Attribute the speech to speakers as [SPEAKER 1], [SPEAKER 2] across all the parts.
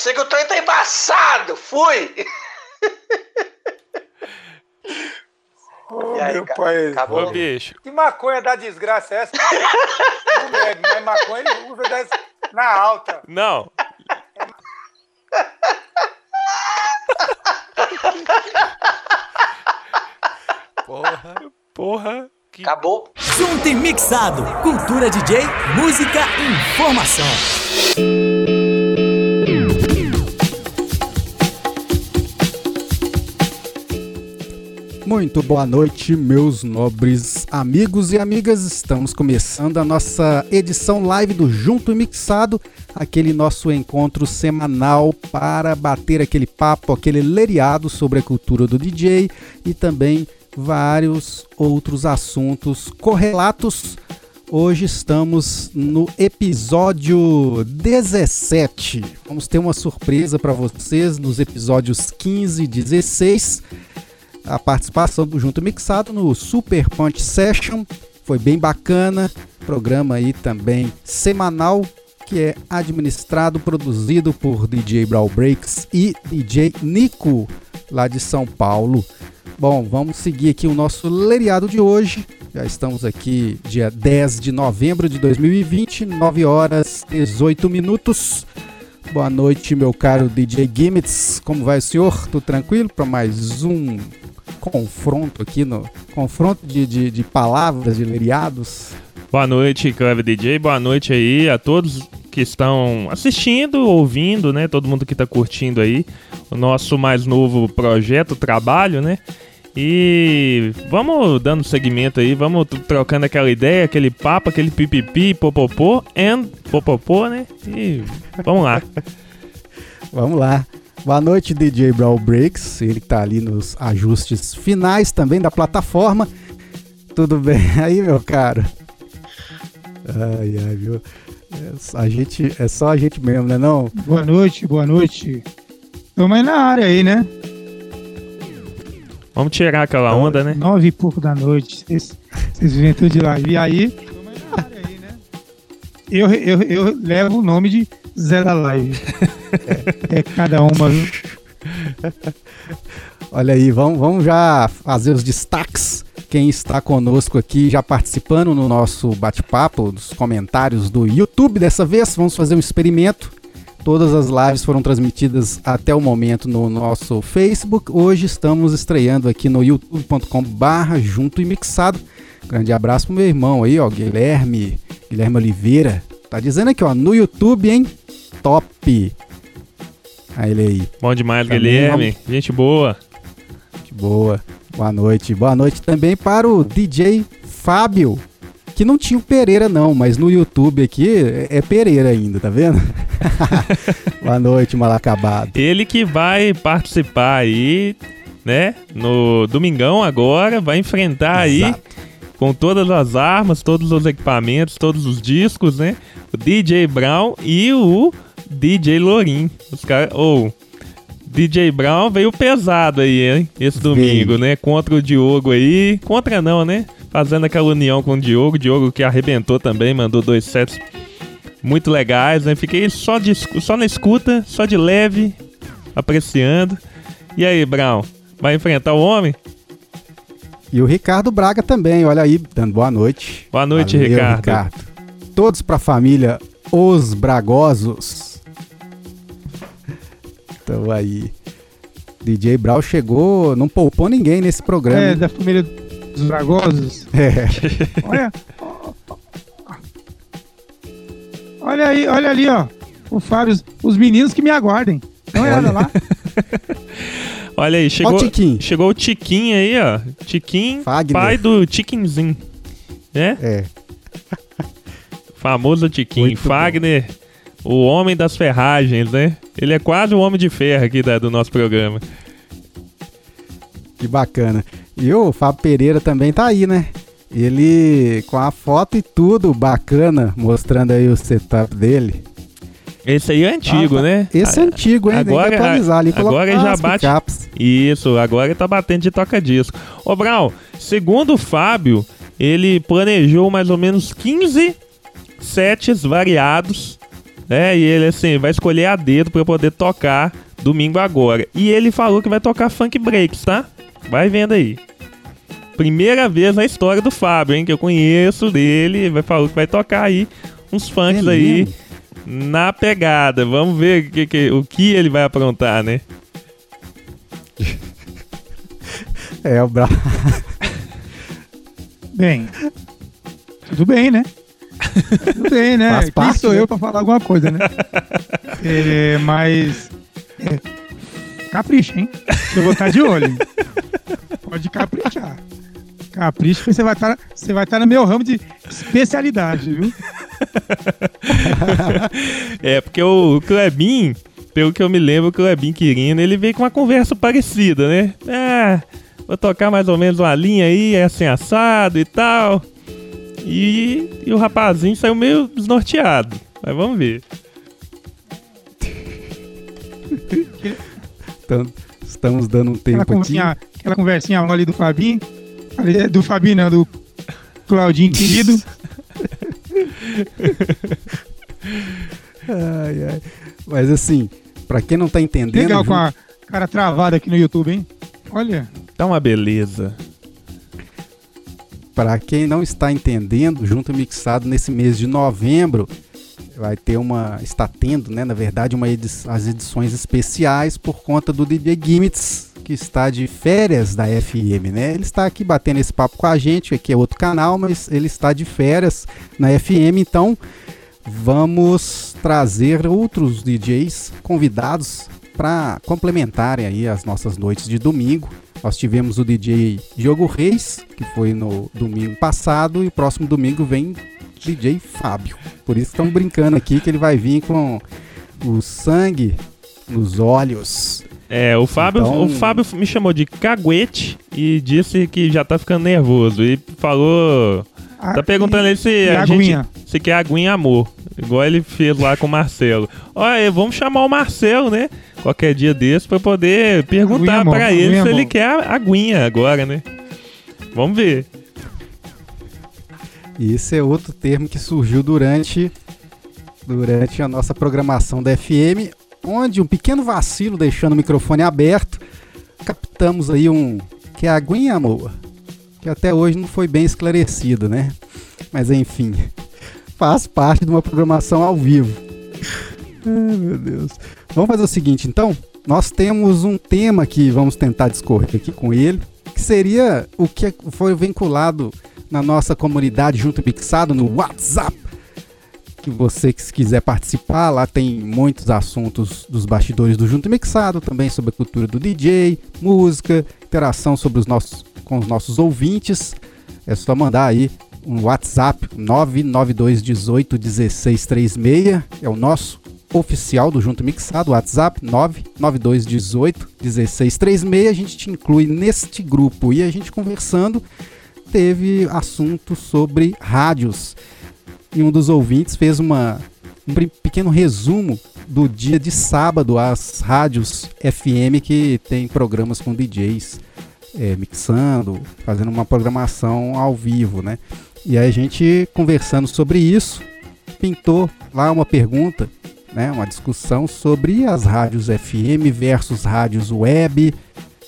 [SPEAKER 1] sei que o trem tá embaçado. Fui!
[SPEAKER 2] Oh, aí, meu cara, pai.
[SPEAKER 3] Acabou. Ô, bicho.
[SPEAKER 2] Que maconha da desgraça é essa? Não bebe, mas maconha ele usa na alta.
[SPEAKER 3] Não. Porra. Porra.
[SPEAKER 1] Que... Acabou.
[SPEAKER 4] Junto e mixado. Cultura DJ, música, informação.
[SPEAKER 5] Muito boa noite, meus nobres amigos e amigas. Estamos começando a nossa edição live do Junto e Mixado, aquele nosso encontro semanal para bater aquele papo, aquele leriado sobre a cultura do DJ e também vários outros assuntos correlatos. Hoje estamos no episódio 17. Vamos ter uma surpresa para vocês nos episódios 15 e 16 a participação do Junto Mixado no Super Punch Session. Foi bem bacana. Programa aí também semanal que é administrado, produzido por DJ Brawl Breaks e DJ Nico, lá de São Paulo. Bom, vamos seguir aqui o nosso leriado de hoje. Já estamos aqui dia 10 de novembro de 2020, 9 horas 18 minutos. Boa noite, meu caro DJ Gimmits. Como vai senhor? Tudo tranquilo para mais um confronto aqui no confronto de, de, de palavras, de leriados.
[SPEAKER 3] Boa noite, Clever DJ. Boa noite aí a todos que estão assistindo, ouvindo, né? Todo mundo que está curtindo aí o nosso mais novo projeto, trabalho, né? E vamos dando segmento aí, vamos trocando aquela ideia, aquele papo, aquele pipipi, popopô, and popopô, né? E vamos lá.
[SPEAKER 5] vamos lá. Boa noite, DJ Brawl Breaks. Ele que tá ali nos ajustes finais também da plataforma. Tudo bem aí, meu caro? Ai, ai, viu? É, a gente, é só a gente mesmo, né não?
[SPEAKER 2] Boa noite, boa noite. Estamos aí na área aí, né?
[SPEAKER 3] Vamos tirar aquela onda, né?
[SPEAKER 2] Nove e pouco da noite. Vocês vêm tudo de live. E aí? Eu, eu, eu levo o nome de Zé da Live. é, é cada uma, viu?
[SPEAKER 5] Olha aí, vamos, vamos já fazer os destaques. Quem está conosco aqui, já participando no nosso bate-papo, dos comentários do YouTube dessa vez, vamos fazer um experimento. Todas as lives foram transmitidas até o momento no nosso Facebook. Hoje estamos estreando aqui no youtube.com/barra junto e mixado. Grande abraço pro meu irmão aí, ó, Guilherme, Guilherme Oliveira. Tá dizendo aqui, ó, no YouTube, hein? Top. Aí ele aí.
[SPEAKER 3] Bom demais, também Guilherme. Vamos... Gente boa.
[SPEAKER 5] Gente boa. Boa noite. Boa noite também para o DJ Fábio, que não tinha o Pereira não, mas no YouTube aqui é, é Pereira ainda, tá vendo? Boa noite, mal acabado.
[SPEAKER 3] Ele que vai participar aí, né, no domingão agora, vai enfrentar Exato. aí com todas as armas, todos os equipamentos, todos os discos, né? O DJ Brown e o DJ Lorin. Os caras. Ou. Oh, DJ Brown veio pesado aí, hein? Esse domingo, né? Contra o Diogo aí. Contra não, né? Fazendo aquela união com o Diogo. Diogo que arrebentou também, mandou dois sets muito legais, né? Fiquei só, de, só na escuta, só de leve, apreciando. E aí, Brown? Vai enfrentar o homem?
[SPEAKER 5] E o Ricardo Braga também, olha aí, dando boa noite.
[SPEAKER 3] Boa noite, Valeu, Ricardo. Ricardo.
[SPEAKER 5] Todos para a família Os Bragosos. Então aí. DJ Brau chegou, não poupou ninguém nesse programa. É,
[SPEAKER 2] hein? da família dos Bragosos.
[SPEAKER 5] É.
[SPEAKER 2] olha. Olha aí, olha ali, ó. O Fábio, os meninos que me aguardem. Dá uma olhada lá.
[SPEAKER 3] Olha aí, chegou, o chegou o Tiquinho aí, ó. Tiquinho, Fagner. pai do Tiquinzinho. Né?
[SPEAKER 5] É.
[SPEAKER 3] Famoso Tiquinho. Muito Fagner, bom. o homem das ferragens, né? Ele é quase o homem de ferro aqui da, do nosso programa.
[SPEAKER 5] Que bacana. E o Fábio Pereira também tá aí, né? Ele com a foto e tudo bacana, mostrando aí o setup dele.
[SPEAKER 3] Esse aí é antigo, ah, né?
[SPEAKER 5] Esse é antigo, hein?
[SPEAKER 3] Agora, atualizar ali, agora já bate. Caps. Isso, agora tá batendo de toca-disco. Ô, Brown, segundo o Fábio, ele planejou mais ou menos 15 sets variados, É, e ele assim, vai escolher a dedo pra poder tocar domingo agora. E ele falou que vai tocar funk breaks, tá? Vai vendo aí. Primeira vez na história do Fábio, hein? Que eu conheço dele. Vai falar que vai tocar aí uns funks
[SPEAKER 5] É
[SPEAKER 3] aí
[SPEAKER 5] mesmo?
[SPEAKER 3] na pegada. Vamos ver o que, que- o que ele vai aprontar, né?
[SPEAKER 5] É, o Bra...
[SPEAKER 2] Bem, tudo bem, né? Tudo bem, né?
[SPEAKER 5] Faz
[SPEAKER 2] Quem
[SPEAKER 5] parte,
[SPEAKER 2] sou
[SPEAKER 5] né?
[SPEAKER 2] eu pra falar alguma coisa, né? É, mas. é, capricha, hein? Eu vou estar de olho. Pode caprichar. Capricha, que você vai estar você vai estar no meu ramo de especialidade, viu?
[SPEAKER 3] É, porque o Klebin, pelo que eu me lembro, o Klebin Quirino, ele veio com uma conversa parecida, né? Ah, vou tocar mais ou menos uma linha aí, é assim assado e tal. E, e o rapazinho saiu meio desnorteado. Mas vamos ver.
[SPEAKER 5] Então, estamos dando um tempo aqui.
[SPEAKER 2] conversinha, aquela conversinha mole do Fabinho. Do Fabinho, não, do Claudinho querido.
[SPEAKER 5] Ai, ai. Mas assim, pra quem não tá entendendo,
[SPEAKER 2] Legal com a cara travada aqui no YouTube, hein? Olha.
[SPEAKER 3] Tá uma beleza.
[SPEAKER 5] Para quem não está entendendo, junto mixado nesse mês de novembro, vai ter uma, está tendo, né, na verdade, uma edi as edições especiais por conta do DJ Gimmits, que está de férias da FM, né? Ele está aqui batendo esse papo com a gente, aqui é outro canal, mas ele está de férias na FM, então vamos trazer outros DJs convidados para complementarem aí as nossas noites de domingo. Nós tivemos o DJ Diogo Reis, que foi no domingo passado, e o próximo domingo vem DJ Fábio. Por isso estamos brincando aqui que ele vai vir com o sangue nos olhos.
[SPEAKER 3] É, o Fábio,
[SPEAKER 5] Então-
[SPEAKER 3] o Fábio me chamou de caguete e disse que já tá ficando nervoso. E falou.
[SPEAKER 2] Ah,
[SPEAKER 3] Tá perguntando ele se a
[SPEAKER 2] aguinha?
[SPEAKER 3] gente. Se quer aguinha amor. Igual ele fez lá com o Marcelo. Olha, vamos chamar o Marcelo, né? Qualquer dia desse pra poder perguntar
[SPEAKER 2] Aguinha amor,
[SPEAKER 3] pra ele
[SPEAKER 2] aguinha
[SPEAKER 3] se ele
[SPEAKER 2] amor.
[SPEAKER 3] quer a aguinha agora, né? Vamos ver.
[SPEAKER 5] Esse é outro termo que surgiu durante, durante a nossa programação da FM, onde um pequeno vacilo deixando o microfone aberto, captamos aí um que é aguinha amor, que até hoje não foi bem esclarecido, né? Mas enfim, faz parte de uma programação ao vivo. Ai, meu Deus. Vamos fazer o seguinte, então. Nós temos um tema que vamos tentar discorrer aqui com ele, que seria o que foi vinculado na nossa comunidade Junto Mixado no WhatsApp. Que você que quiser participar, lá tem muitos assuntos dos bastidores do Junto Mixado, também sobre a cultura do DJ, música, interação sobre os nossos, com os nossos ouvintes. É só mandar aí um WhatsApp 992 18 1636, é o nosso oficial do Junto Mixado, WhatsApp 992 18 1636. A gente te inclui neste grupo e a gente conversando teve assunto sobre rádios. E um dos ouvintes fez uma, um pequeno resumo do dia de sábado às rádios FM que tem programas com DJs é, mixando, fazendo uma programação ao vivo, né? E aí a gente conversando sobre isso, pintou lá uma pergunta, né? Uma discussão sobre as rádios FM versus rádios web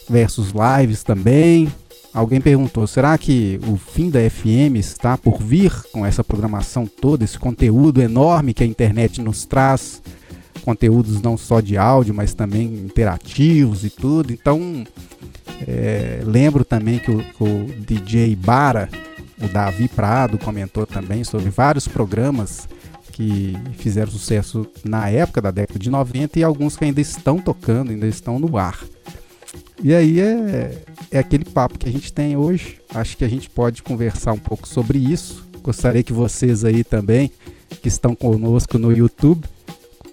[SPEAKER 5] versus lives também, Alguém perguntou: será que o fim da FM está por vir com essa programação toda, esse conteúdo enorme que a internet nos traz? Conteúdos não só de áudio, mas também interativos e tudo. Então, é, lembro também que o, o DJ Bara, o Davi Prado, comentou também sobre vários programas que fizeram sucesso na época da década de 90 e alguns que ainda estão tocando, ainda estão no ar. E aí é, é aquele papo que a gente tem hoje. Acho que a gente pode conversar um pouco sobre isso. Gostaria que vocês aí também, que estão conosco no YouTube,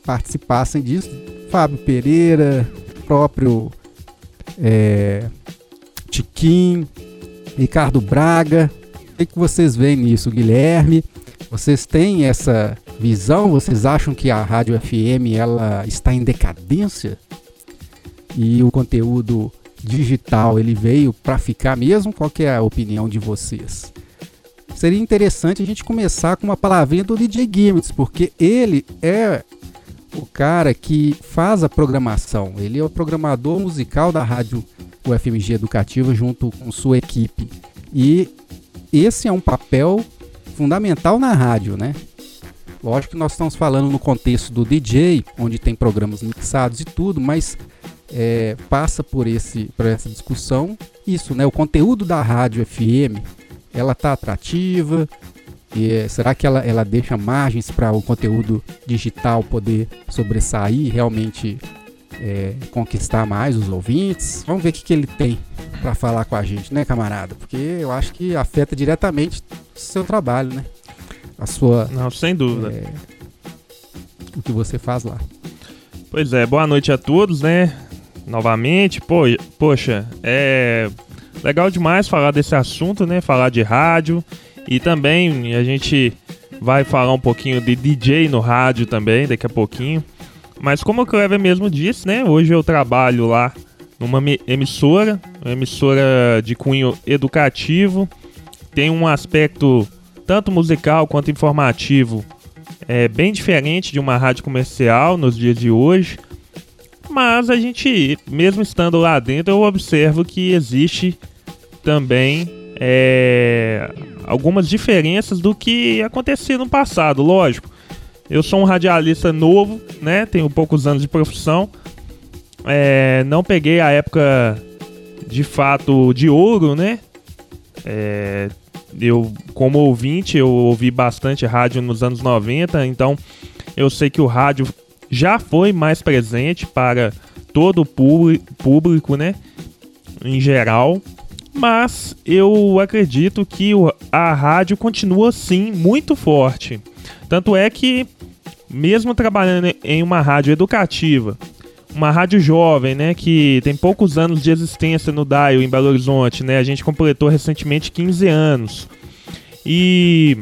[SPEAKER 5] participassem disso. Fábio Pereira, próprio é, Ricardo Braga. O que, que vocês veem nisso, Guilherme? Vocês têm essa visão? Vocês acham que a rádio FM ela está em decadência? E o conteúdo digital ele veio para ficar mesmo? Qual que é a opinião de vocês? Seria interessante a gente começar com uma palavrinha do DJ Gimmicks, porque ele é o cara que faz a programação. Ele é o programador musical da rádio UFMG Educativa junto com sua equipe. E esse é um papel fundamental na rádio, né? Lógico que nós estamos falando no contexto do DJ, onde tem programas mixados e tudo, mas é, passa por, esse, por essa discussão isso, né? O conteúdo da rádio FM, ela tá atrativa, e, é, será que ela, ela deixa margens para o conteúdo digital poder sobressair, realmente é, conquistar mais os ouvintes? Vamos ver o que, que ele tem para falar com a gente, né, camarada? Porque eu acho que afeta diretamente o seu trabalho, né? A sua.
[SPEAKER 3] Não, sem dúvida.
[SPEAKER 5] É, o que você faz lá.
[SPEAKER 3] Pois é, boa noite a todos, né? Novamente, pô, poxa, é legal demais falar desse assunto, né? Falar de rádio. E também a gente vai falar um pouquinho de DJ no rádio também, daqui a pouquinho. Mas como o Clever mesmo disse, né? Hoje eu trabalho lá numa emissora, uma emissora de cunho educativo. Tem um aspecto tanto musical quanto informativo é bem diferente de uma rádio comercial nos dias de hoje. Mas a gente, mesmo estando lá dentro, eu observo que existe também é, algumas diferenças do que acontecia no passado, lógico. Eu sou um radialista novo, né? Tenho poucos anos de profissão. É, não peguei a época de fato de ouro, né? É, eu, como ouvinte, eu ouvi bastante rádio nos anos 90, então eu sei que o rádio já foi mais presente para todo o público, né? Em geral. Mas eu acredito que a rádio continua sim muito forte. Tanto é que, mesmo trabalhando em uma rádio educativa, uma rádio jovem, né, que tem poucos anos de existência no Dial em Belo Horizonte, né? A gente completou recentemente 15 anos. E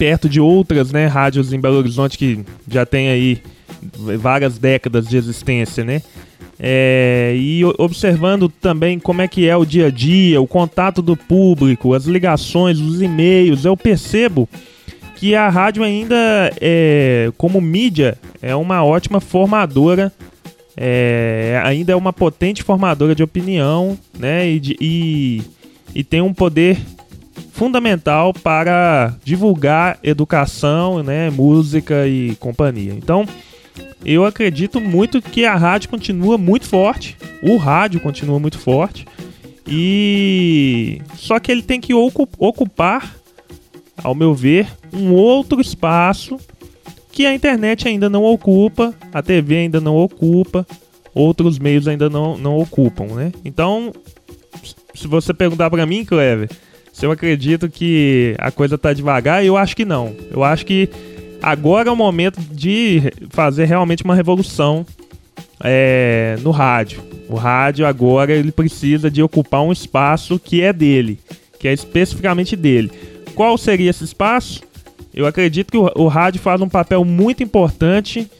[SPEAKER 3] perto de outras, né, rádios em Belo Horizonte que já tem aí várias décadas de existência, né? É, e observando também como é que é o dia a dia, o contato do público, as ligações, os e-mails, eu percebo que a rádio ainda, é, como mídia, é uma ótima formadora, é, ainda é uma potente formadora de opinião, né? E, de, e, e tem um poder fundamental para divulgar educação, né, música e companhia. Então, eu acredito muito que a rádio continua muito forte, o rádio continua muito forte, e só que ele tem que ocupar, ao meu ver, um outro espaço que a internet ainda não ocupa, a TV ainda não ocupa, outros meios ainda não, não ocupam, né? Então, se você perguntar para mim, Clever, eu acredito que a coisa tá devagar, eu acho que não. Eu acho que agora é o momento de fazer realmente uma revolução é, no rádio. O rádio agora ele precisa de ocupar um espaço que é dele, que é especificamente dele. Qual seria esse espaço? Eu acredito que o, o rádio faz um papel muito importante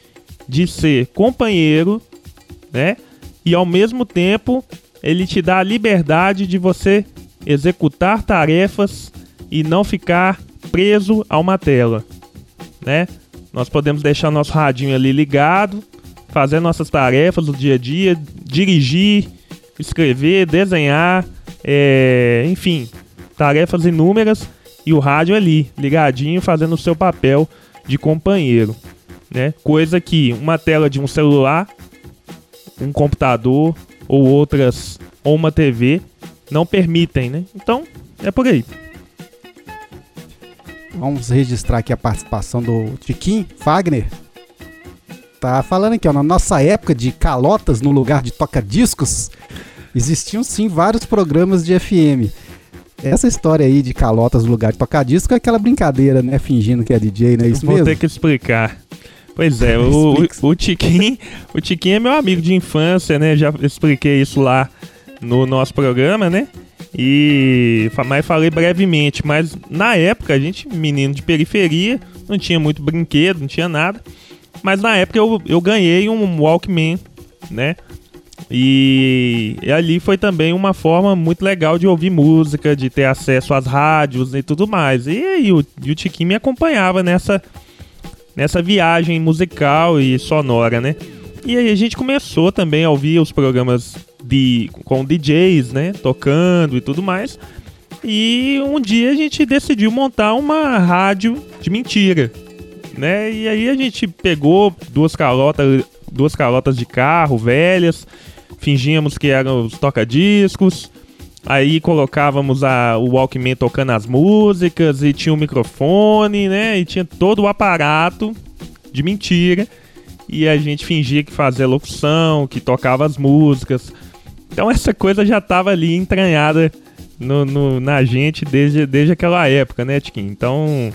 [SPEAKER 3] de ser companheiro, né? E ao mesmo tempo ele te dá a liberdade de você executar tarefas e não ficar preso a uma tela né? Nós podemos deixar nosso radinho ali ligado, fazer nossas tarefas do dia a dia, dirigir, escrever, desenhar, é, enfim, tarefas inúmeras e o rádio ali, ligadinho, fazendo o seu papel de companheiro, né? Coisa que uma tela de um celular, um computador ou outras ou uma TV não permitem, né? Então, é por aí.
[SPEAKER 5] Vamos registrar aqui a participação do Tiquim Fagner. Tá falando aqui, ó, na nossa época de calotas no lugar de toca-discos, existiam sim vários programas de FM. Essa história aí de calotas no lugar de toca-disco é aquela brincadeira, né? Fingindo que é DJ, não é isso
[SPEAKER 3] Vou
[SPEAKER 5] mesmo?
[SPEAKER 3] Vou ter que explicar. Pois é, o, o, o, Tiquim, o Tiquim é meu amigo de infância, né? Já expliquei isso lá no nosso programa, né? E mas falei brevemente, mas na época a gente, menino de periferia, não tinha muito brinquedo, não tinha nada. Mas na época eu, eu ganhei um Walkman, né? E, e, ali foi também uma forma muito legal de ouvir música, de ter acesso às rádios e tudo mais. E o, e o Tiquinho me acompanhava nessa, nessa viagem musical e sonora, né? E aí a gente começou também a ouvir os programas de, com DJs, né? Tocando e tudo mais. E um dia a gente decidiu montar uma rádio de mentira, né? E aí a gente pegou duas calotas, duas calotas de carro velhas, fingíamos que eram os toca-discos, aí colocávamos a, o Walkman tocando as músicas e tinha um microfone, né? E tinha todo o aparato de mentira. E a gente fingia que fazia locução, que tocava as músicas. Então essa coisa já estava ali entranhada no, no, na gente desde, desde aquela época, né, Tiquinho? Então.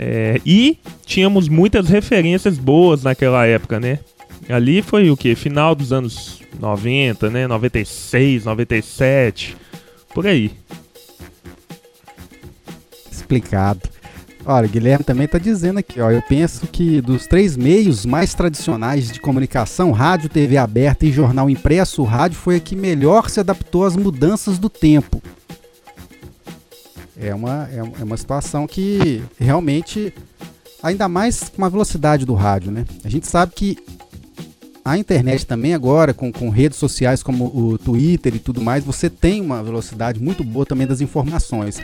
[SPEAKER 3] É, e tínhamos muitas referências boas naquela época, né? Ali foi o que? Final dos anos 90, né? 96, 97, por aí.
[SPEAKER 5] Explicado. Olha, o Guilherme também está dizendo aqui, ó. Eu penso que dos três meios mais tradicionais de comunicação, rádio, TV aberta e jornal impresso, o rádio foi a que melhor se adaptou às mudanças do tempo. É uma, é, é uma situação que realmente, ainda mais com a velocidade do rádio, né? A gente sabe que a internet também agora, com, com redes sociais como o Twitter e tudo mais, você tem uma velocidade muito boa também das informações.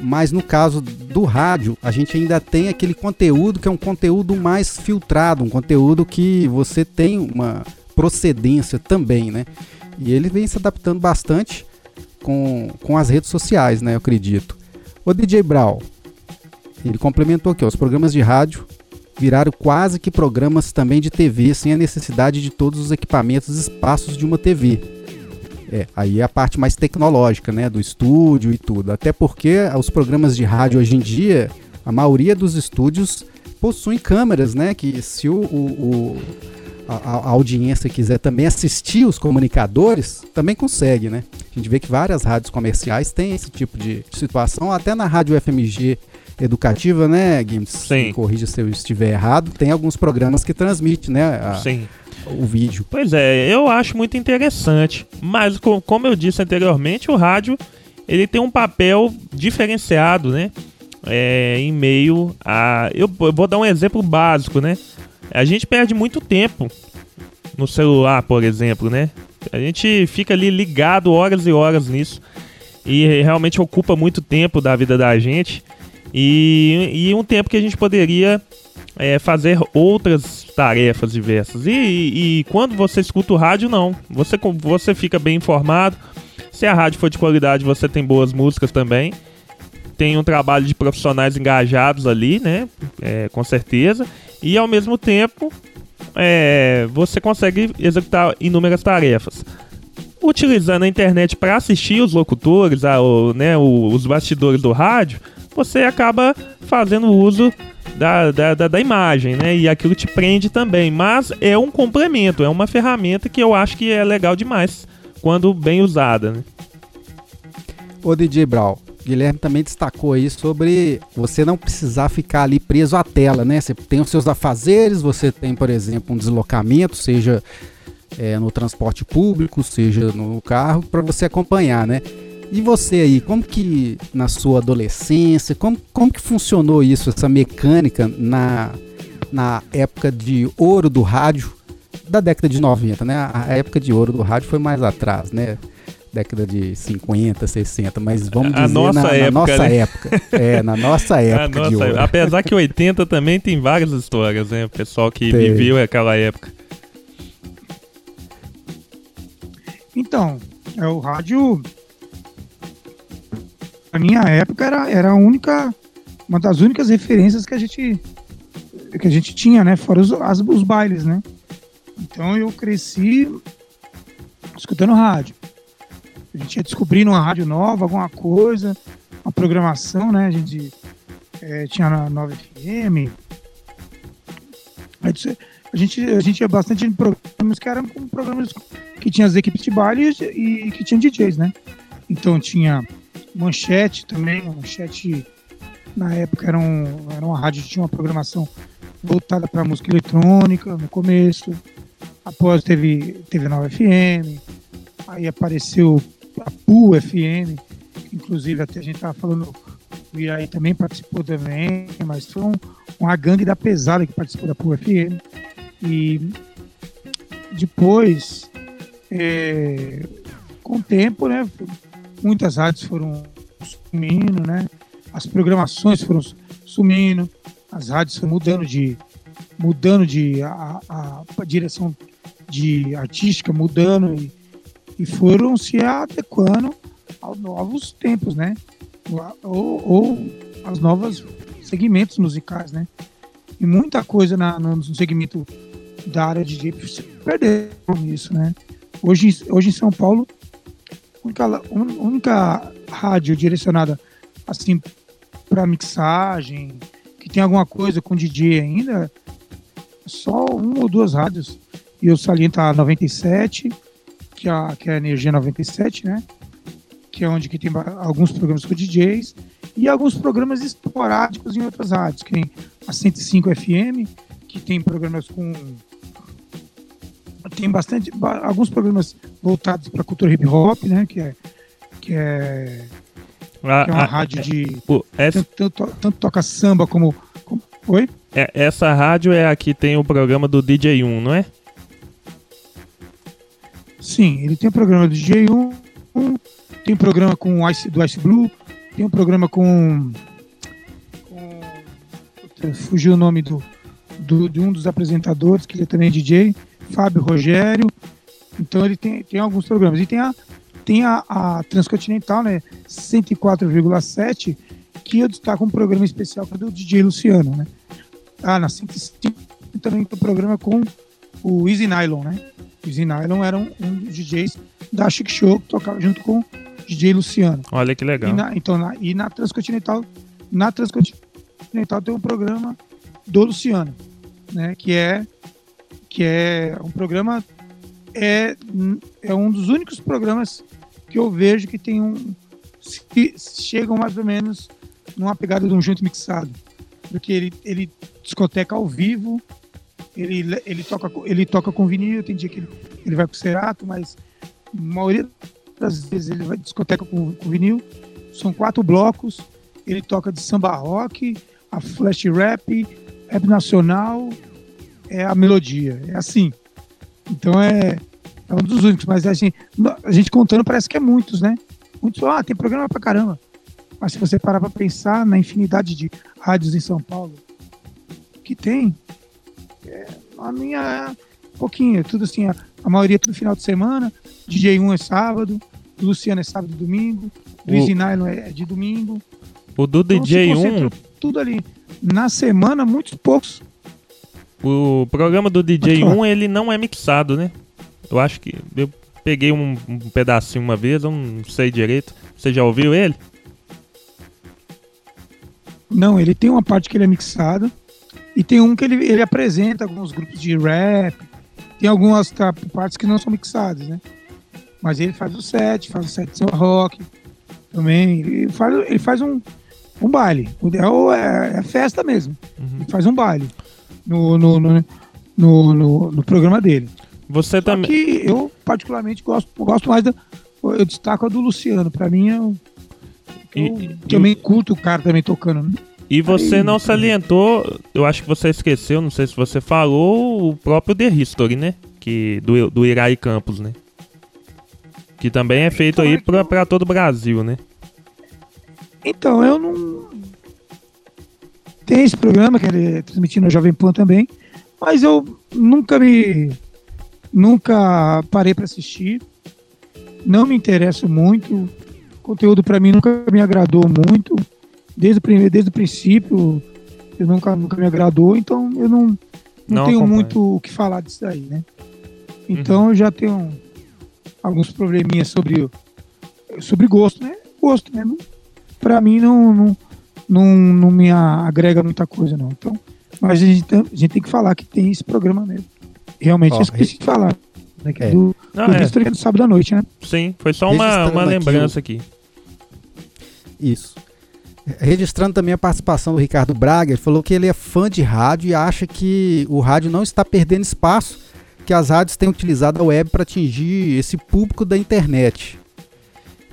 [SPEAKER 5] Mas no caso do rádio, a gente ainda tem aquele conteúdo que é um conteúdo mais filtrado, um conteúdo que você tem uma procedência também, né? E ele vem se adaptando bastante com, com as redes sociais, né? Eu acredito. O DJ Brau, ele complementou aqui, ó, os programas de rádio viraram quase que programas também de TV, sem a necessidade de todos os equipamentos e espaços de uma TV. É, aí é a parte mais tecnológica, né, do estúdio e tudo. Até porque os programas de rádio hoje em dia, a maioria dos estúdios possuem câmeras, né, que se o, o, o a, a, audiência quiser também assistir os comunicadores, também consegue, né? A gente vê que várias rádios comerciais têm esse tipo de situação, até na rádio FMG educativa, né, Gims?
[SPEAKER 3] Sim.
[SPEAKER 5] Corrija se eu estiver errado. Tem alguns programas que transmitem, né? A,
[SPEAKER 3] Sim.
[SPEAKER 5] O vídeo.
[SPEAKER 3] Pois é, eu acho muito interessante. Mas, como eu disse anteriormente, o rádio ele tem um papel diferenciado, né? É, em meio a. Eu, eu vou dar um exemplo básico, né? A gente perde muito tempo no celular, por exemplo, né? A gente fica ali ligado horas e horas nisso. E realmente ocupa muito tempo da vida da gente. E, e um tempo que a gente poderia é, fazer outras tarefas diversas. E, e, e, quando você escuta o rádio, não. Você, você fica bem informado. Se a rádio for de qualidade, você tem boas músicas também. Tem um trabalho de profissionais engajados ali, né? É, com certeza. E ao mesmo tempo, é, você consegue executar inúmeras tarefas. Utilizando a internet para assistir os locutores, a, o, né, o, os bastidores do rádio, você acaba fazendo uso da, da, da, da, imagem, né? E aquilo te prende também. Mas é um complemento, é uma ferramenta que eu acho que é legal demais quando bem usada, né?
[SPEAKER 5] Ô DJ Brau, Guilherme também destacou aí sobre você não precisar ficar ali preso à tela, né? Você tem os seus afazeres, você tem, por exemplo, um deslocamento, seja é, no transporte público, seja no carro, para você acompanhar, né? E você aí, como que na sua adolescência, como, como que funcionou isso, essa mecânica na, na época de ouro do rádio da década de 90, né? A época de ouro do rádio foi mais atrás, né? Década de 50, 60, mas vamos dizer
[SPEAKER 3] nossa
[SPEAKER 5] na,
[SPEAKER 3] época,
[SPEAKER 5] na nossa
[SPEAKER 3] né?
[SPEAKER 5] época. É, na nossa época
[SPEAKER 3] nossa,
[SPEAKER 5] de ouro.
[SPEAKER 3] Apesar que 80 também tem várias histórias, né? O pessoal que
[SPEAKER 5] Tem.
[SPEAKER 3] viveu aquela época.
[SPEAKER 2] Então, é, o rádio, na minha época, era, era a única, uma das únicas referências que a gente, que a gente tinha, né? Fora os, as- os bailes, né? Então eu cresci escutando rádio. A gente ia descobrindo uma rádio nova, alguma coisa, uma programação, né? A gente eh, tinha na 9 FM. Aí você- A gente, a gente ia bastante em programas que eram programas que tinha as equipes de baile e que tinha DJs, né? Então tinha manchete também, manchete na época era, um, era uma rádio que tinha uma programação voltada para música eletrônica no começo. Após teve, teve a 9 FM, aí apareceu a PU FM, inclusive até a gente tava falando, o Iraí também participou também, mas foi um, com a gangue da pesada que participou da PUC FM. E depois, é, com o tempo, né, muitas rádios foram sumindo, né, as programações foram sumindo, as rádios foram mudando de mudando de a, a, a direção de artística mudando e, e foram se adequando aos novos tempos, né? Ou, ou aos novos segmentos musicais, né? E muita coisa na, no segmento da área de DJ se perdeu nisso, né? Hoje, hoje em São Paulo, única, única rádio direcionada assim para mixagem, que tem alguma coisa com DJ ainda, só uma ou duas rádios. E eu saliento a 97, que é a, que é a Energia 97, né? Que é onde que tem alguns programas com DJs e alguns programas esporádicos em outras rádios, que tem a 105 FM, que tem programas com tem bastante alguns programas voltados para cultura hip hop, né, que é que é,
[SPEAKER 3] a,
[SPEAKER 2] que é uma
[SPEAKER 3] a,
[SPEAKER 2] rádio de
[SPEAKER 3] pô, essa,
[SPEAKER 2] tanto, tanto, toca samba como, como oi?
[SPEAKER 3] É, essa rádio é a que tem o programa do DJ1, não é?
[SPEAKER 2] Sim, ele tem o programa do DJ1, tem um programa com o Ice, do Ice Blue, tem um programa com. com fugiu o nome do, do, de um dos apresentadores, que ele é também DJ, Fábio Rogério. Então ele tem, tem alguns programas. E tem a, tem a, a Transcontinental, né? 104,7, que eu destaco um programa especial que é do DJ Luciano, né? Ah, na 105 também tem um programa com o Easy Nylon, né? O Easy Nylon era um, um dos DJs da Chic Show que tocava junto com DJ Luciano.
[SPEAKER 3] Olha que legal.
[SPEAKER 2] E na, então, na, e na Transcontinental, na Transcontinental tem um programa do Luciano, né? Que é que é um programa é, é um dos únicos programas que eu vejo que tem um que chegam mais ou menos numa pegada de um junto mixado, porque ele ele discoteca ao vivo, ele ele toca ele toca com vinil, tem dia que ele, ele vai pro Cerato, mas a maioria das vezes ele vai discoteca com, com vinil. São quatro blocos. Ele toca de samba rock, a flash rap, rap nacional, é a melodia. É assim. Então é, é um dos únicos. Mas a gente, a gente contando parece que é muitos, né? Muitos, ah, tem programa pra caramba. Mas se você parar pra pensar na infinidade de rádios em São Paulo que tem, é, a minha é pouquinho, tudo assim, a, a maioria é tudo final de semana, DJ 1 é sábado, do Luciano é sábado e domingo, do Easy Nylon é de domingo.
[SPEAKER 3] O do
[SPEAKER 2] Então,
[SPEAKER 3] DJ1,
[SPEAKER 2] concentra Tudo ali. Na semana, muitos poucos.
[SPEAKER 3] O programa do DJ1, ele não é mixado, né? Eu acho que eu peguei um, um pedacinho uma vez, eu não sei direito. Você já ouviu ele?
[SPEAKER 2] Não, ele tem uma parte que ele é mixado. E tem um que ele, ele apresenta alguns grupos de rap. Tem algumas partes que não são mixadas, né? Mas ele faz o set, faz o set de samba rock também. Ele faz, ele faz um, um baile. O ideal é, é festa mesmo. Ele faz um baile no, no, no, no, no- no programa dele.
[SPEAKER 3] Você
[SPEAKER 2] Só
[SPEAKER 3] também.
[SPEAKER 2] que eu, particularmente, gosto, gosto mais da. Eu destaco a do Luciano. Pra mim, eu,
[SPEAKER 3] E-
[SPEAKER 2] eu
[SPEAKER 3] e-
[SPEAKER 2] também curto o cara também tocando. né?
[SPEAKER 3] E você
[SPEAKER 2] Aí-
[SPEAKER 3] não salientou, eu acho que você esqueceu, não sei se você falou, o próprio The History, né? Que, do, do Irai Campos, né? Que também é feito aí pra, pra todo o Brasil, né?
[SPEAKER 2] Então, eu não. Tem esse programa que ele é transmitindo na Jovem Pan também, mas eu nunca me. Nunca parei para assistir. Não me interesso muito. O conteúdo para mim nunca me agradou muito. Desde o, primeiro, desde o princípio, eu nunca, nunca me agradou, então eu não, não,
[SPEAKER 3] Não
[SPEAKER 2] tenho
[SPEAKER 3] acompanho.
[SPEAKER 2] muito o que falar disso daí, né? Então eu já tenho alguns probleminhas sobre, sobre gosto, né? Gosto, né? Pra mim não, não, não, não me agrega muita coisa, não. Então, mas a gente, tem- a gente tem que falar que tem esse programa mesmo. Realmente
[SPEAKER 5] Ó,
[SPEAKER 2] eu esqueci de falar. Né, que é
[SPEAKER 5] é.
[SPEAKER 2] do,
[SPEAKER 3] Não,
[SPEAKER 2] do
[SPEAKER 3] é,
[SPEAKER 2] History do sábado à noite, né?
[SPEAKER 3] sim, foi só uma, uma
[SPEAKER 5] aqui
[SPEAKER 3] lembrança aqui.
[SPEAKER 5] Isso. Registrando também a participação do Ricardo Braga, ele falou que ele é fã de rádio e acha que o rádio não está perdendo espaço, que as rádios têm utilizado a web para atingir esse público da internet.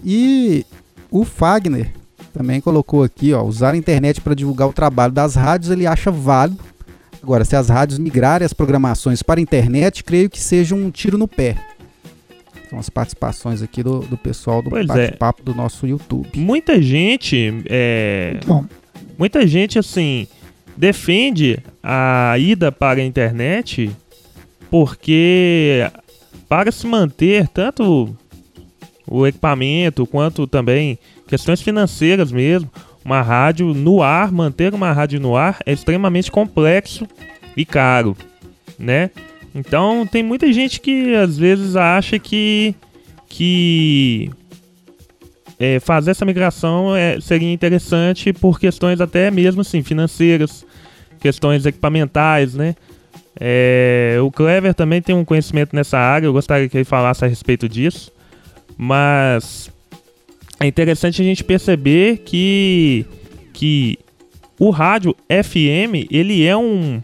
[SPEAKER 5] E o Fagner também colocou aqui, ó, usar a internet para divulgar o trabalho das rádios, ele acha válido. Agora, se as rádios migrarem as programações para a internet, creio que seja um tiro no pé. São as participações aqui do, do pessoal do
[SPEAKER 3] é.
[SPEAKER 5] bate-papo do nosso YouTube.
[SPEAKER 3] Muita gente, é,
[SPEAKER 2] Bom,
[SPEAKER 3] muita gente assim defende a ida para a internet porque para se manter tanto o equipamento quanto também questões financeiras mesmo, uma rádio no ar, manter uma rádio no ar é extremamente complexo e caro, né? Então tem muita gente que às vezes acha que que é, fazer essa migração é, seria interessante por questões até mesmo assim financeiras, questões equipamentais, né? É, o Clever também tem um conhecimento nessa área, eu gostaria que ele falasse a respeito disso, mas é interessante a gente perceber que, que o rádio FM ele é um,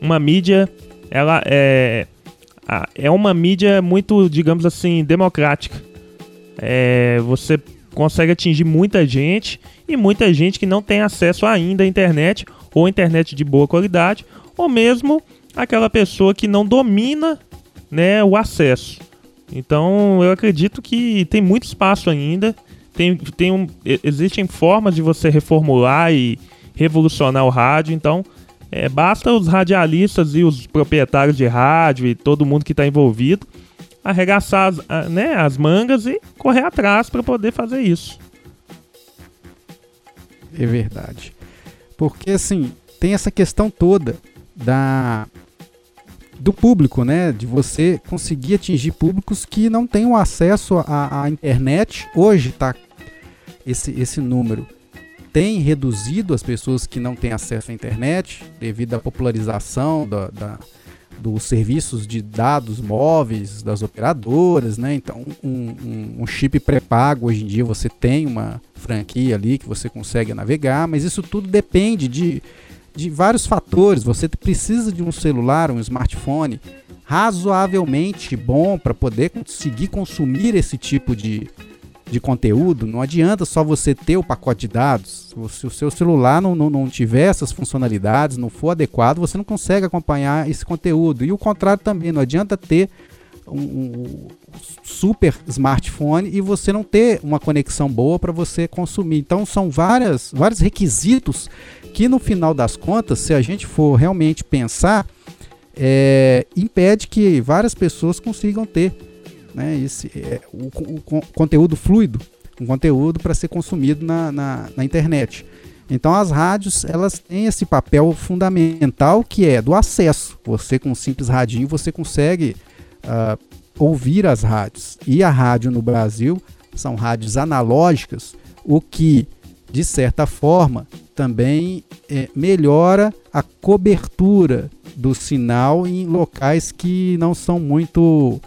[SPEAKER 3] uma mídia, ela é, é uma mídia muito, digamos assim, democrática. É, você consegue atingir muita gente e muita gente que não tem acesso ainda à internet ou internet de boa qualidade ou mesmo aquela pessoa que não domina né, o acesso. Então eu acredito que tem muito espaço ainda. Tem, tem um, existem formas de você reformular e revolucionar o rádio. Então é, basta os radialistas e os proprietários de rádio e todo mundo que está envolvido arregaçar as, né, as mangas e correr atrás para poder fazer isso.
[SPEAKER 5] É verdade. Porque assim, tem essa questão toda da do público, né? De você conseguir atingir públicos que não têm o acesso à, à internet. Hoje tá esse, esse número tem reduzido as pessoas que não têm acesso à internet devido à popularização da, da- dos serviços de dados móveis das operadoras, né? Então, um, um- um chip pré-pago hoje em dia você tem uma franquia ali que você consegue navegar, mas isso tudo depende de, de vários fatores. Você precisa de um celular, um smartphone razoavelmente bom para poder conseguir consumir esse tipo de, de conteúdo. Não adianta só você ter o pacote de dados. Se o seu celular não, não, não tiver essas funcionalidades, não for adequado, você não consegue acompanhar esse conteúdo. E o contrário também, não adianta ter um, um super smartphone e você não ter uma conexão boa para você consumir. Então são várias, vários requisitos que no final das contas, se a gente for realmente pensar, é, impede que várias pessoas consigam ter né, esse, é, o, o con- conteúdo fluido, um conteúdo para ser consumido na, na, na internet. Então as rádios elas têm esse papel fundamental que é do acesso. Você com um simples radinho você consegue ah, ouvir as rádios. E a rádio no Brasil são rádios analógicas, o que de certa forma também eh, melhora a cobertura do sinal em locais que não são muito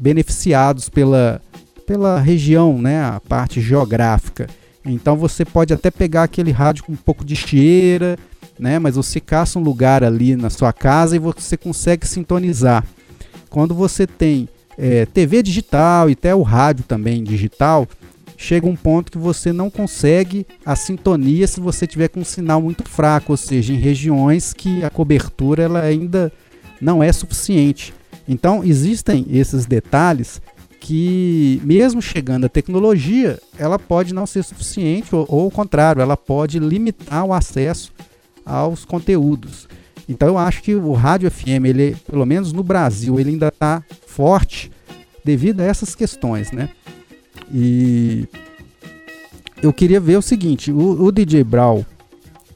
[SPEAKER 5] beneficiados pela, pela região, né, a parte geográfica. Então você pode até pegar aquele rádio com um pouco de cheira, né, mas você caça um lugar ali na sua casa e você consegue sintonizar. Quando você tem eh, TV digital e até o rádio também digital, chega um ponto que você não consegue a sintonia se você tiver com um sinal muito fraco, ou seja, em regiões que a cobertura ela ainda não é suficiente. Então existem esses detalhes que mesmo chegando a tecnologia, ela pode não ser suficiente ou, ou o contrário, ela pode limitar o acesso aos conteúdos. Então eu acho que o rádio FM, ele, pelo menos no Brasil, ele ainda está forte devido a essas questões, né? E eu queria ver o seguinte, o, o DJ Brau,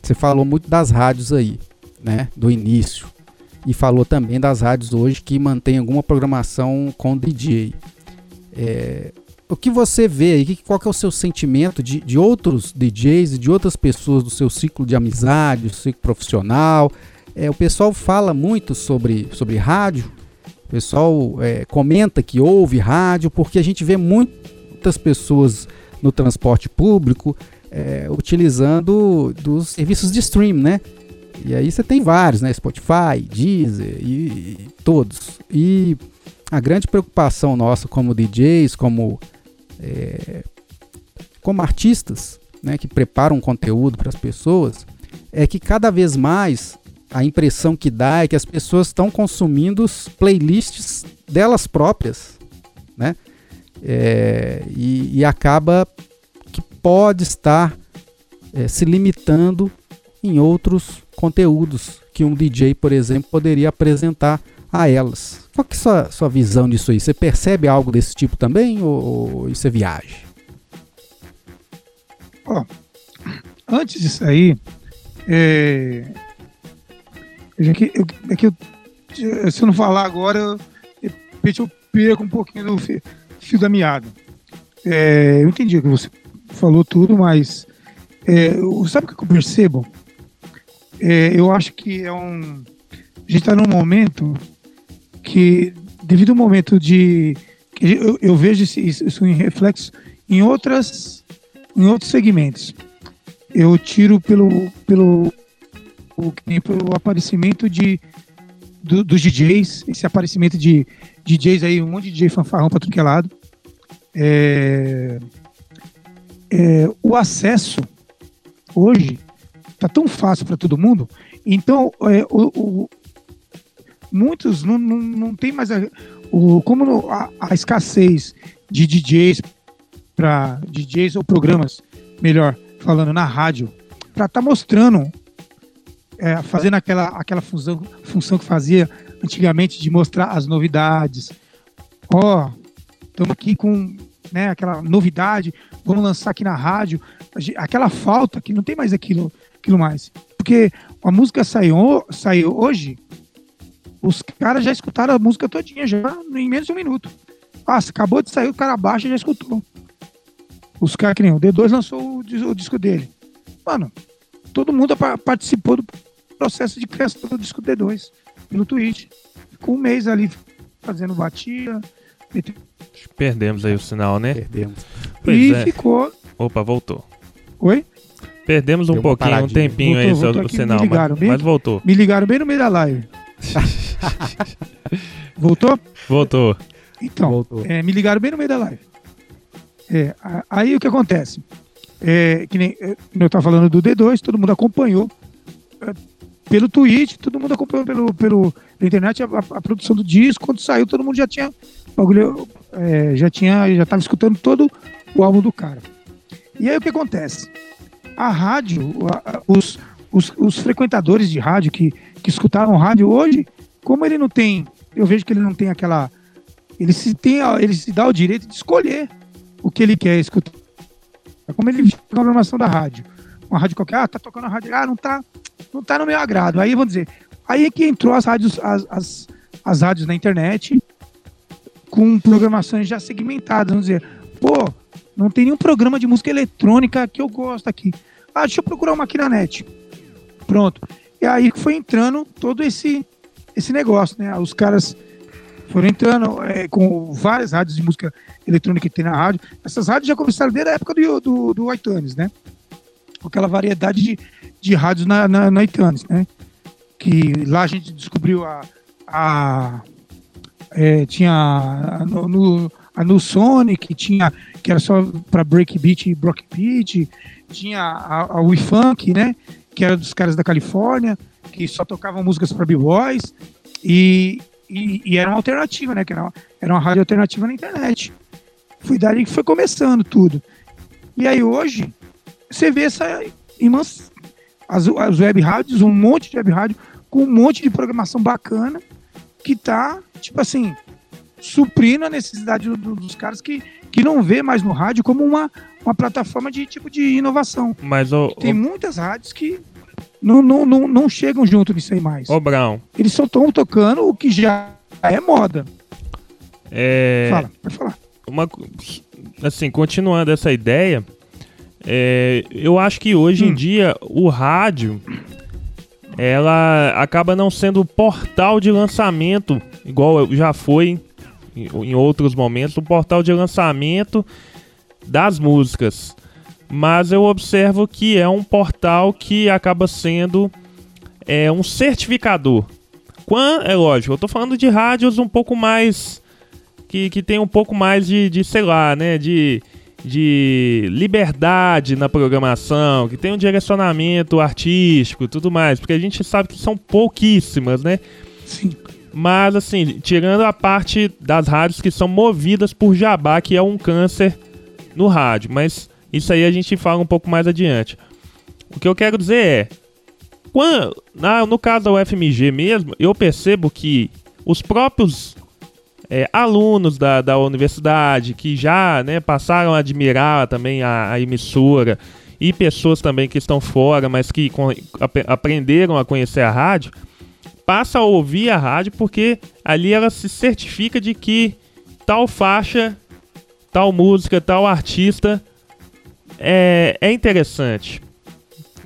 [SPEAKER 5] você falou muito das rádios aí, né, do início, e falou também das rádios hoje que mantém alguma programação com DJ. É, o que você vê aí, qual que é o seu sentimento de, de outros DJs e de outras pessoas do seu ciclo de amizade, do ciclo profissional? É, o pessoal fala muito sobre, sobre rádio, o pessoal é, comenta que ouve rádio, porque a gente vê muitas pessoas no transporte público é, utilizando dos serviços de stream, né? E aí você tem vários, né? Spotify, Deezer e, e todos. E a grande preocupação nossa como DJs, como, é, como artistas, né, que preparam conteúdo para as pessoas, é que cada vez mais a impressão que dá é que as pessoas estão consumindo playlists delas próprias, né? É, e, e, acaba que pode estar é, se limitando em outros conteúdos que um DJ, por exemplo, poderia apresentar a elas. Qual que é a sua, sua visão disso aí? Você percebe algo desse tipo também ou, isso é viagem?
[SPEAKER 2] Ó, antes disso aí, é, que, eu, é que eu, se eu não falar agora, eu, eu perco um pouquinho do fio, fio da meada. É, eu entendi que você falou tudo, mas é, sabe o que eu percebo? É, eu acho que é um. A gente está num momento que, devido ao momento de. eu, eu vejo isso, isso em reflexo em outras em outros segmentos. Eu tiro pelo pelo pelo aparecimento de do, dos DJs, esse aparecimento de DJs aí, um monte de DJ fanfarrão para tudo que é lado. É, é, o acesso hoje tá tão fácil para todo mundo, então é, o, o, muitos não, não, não tem mais a, o, como a, a escassez de DJs para DJs ou programas, melhor falando, na rádio, para estar tá mostrando, é, fazendo aquela, aquela função, função que fazia antigamente de mostrar as novidades. Ó, oh, estamos aqui com né, aquela novidade, vamos lançar aqui na rádio. Aquela falta que não tem mais aquilo, aquilo mais. Porque a música saiu, saiu hoje, os caras já escutaram a música todinha, já em menos de um minuto. Ah, acabou de sair, o cara baixa e já escutou. Os caras que nem o D2 lançou o, o, disco dele. Mano, todo mundo participou do processo de criação do disco D2 no Twitch. Ficou um mês ali fazendo batia.
[SPEAKER 3] Perdemos aí o sinal, né?
[SPEAKER 5] Perdemos.
[SPEAKER 2] Pois e é. ficou.
[SPEAKER 3] Opa, voltou.
[SPEAKER 2] Oi?
[SPEAKER 3] Perdemos um pouquinho, um tempinho voltou, aí voltou o sinal, mas, bem, mas voltou.
[SPEAKER 2] Me ligaram bem no meio da live. Voltou?
[SPEAKER 3] Voltou.
[SPEAKER 2] Então, Voltou. É, me ligaram bem no meio da live. É, aí o que acontece? É, que nem é, eu estava falando do D2, todo mundo acompanhou é, pelo Twitch, todo mundo acompanhou pelo, pelo, pela internet a, a, a, produção do disco. Quando saiu, todo mundo já tinha é, já tinha, já estava escutando todo o álbum do cara. E aí o que acontece? A rádio, os, os, os, frequentadores de rádio que, que escutavam rádio hoje, como ele não tem, eu vejo que ele não tem aquela, ele se tem, ele se dá o direito de escolher o que ele quer escutar. É como ele a programação da rádio. Uma rádio qualquer, ah, tá tocando a rádio, ah, não tá, não tá no meu agrado. Aí vamos dizer, aí é que entrou as rádios, as, as, as rádios na internet com programações já segmentadas, vamos dizer, pô, não tem nenhum programa de música eletrônica que eu gosto aqui. Ah, deixa eu procurar uma aqui na net. Pronto. E aí foi entrando todo esse esse negócio, né? Os caras foram entrando é, com várias rádios de música eletrônica que tem na rádio. Essas rádios já começaram desde a época do, do, do iTunes, né? Com aquela variedade de, de rádios na, na, na iTunes, né? Que lá a gente descobriu a. a é, tinha a, no, no, a no Sonic, tinha que era só para breakbeat e beat, tinha a, a Wii Funk, né? Que era dos caras da Califórnia, que só tocavam músicas para b-boys. E, e, e, era uma alternativa, né? Que era, era uma rádio alternativa na internet. Foi daí que foi começando tudo. E aí hoje, você vê essa imãs, as, as web rádios, um monte de web rádio, com um monte de programação bacana, que tá, tipo assim, suprindo a necessidade do, dos caras que, que não vê mais no rádio como uma, uma plataforma de tipo de inovação.
[SPEAKER 3] Mas o,
[SPEAKER 2] tem o... muitas rádios que não, não, não, não chegam junto nisso aí mais.
[SPEAKER 3] Ô, Brown.
[SPEAKER 2] Eles só estão tocando o que já é moda.
[SPEAKER 3] É...
[SPEAKER 2] Fala, pode falar.
[SPEAKER 3] Uma, assim, continuando essa ideia, é, eu acho que hoje hum. em dia o rádio ela acaba não sendo o portal de lançamento, igual já foi em, outros momentos, o portal de lançamento das músicas mas eu observo que é um portal que acaba sendo é, um certificador. Quando, é lógico, eu estou falando de rádios um pouco mais. que, que tem um pouco mais de, de sei lá, né? De, de liberdade na programação, que tem um direcionamento artístico tudo mais, porque a gente sabe que são pouquíssimas, né?
[SPEAKER 2] Sim.
[SPEAKER 3] Mas, assim, tirando a parte das rádios que são movidas por jabá, que é um câncer no rádio. Mas isso aí a gente fala um pouco mais adiante. O que eu quero dizer é. Quando, na, no caso da UFMG mesmo, eu percebo que os próprios é, alunos da, da universidade que já né, passaram a admirar também a, a, emissora e pessoas também que estão fora, mas que com, ap aprenderam a conhecer a rádio, passa a ouvir a rádio porque ali ela se certifica de que tal faixa, tal música, tal artista é, é interessante.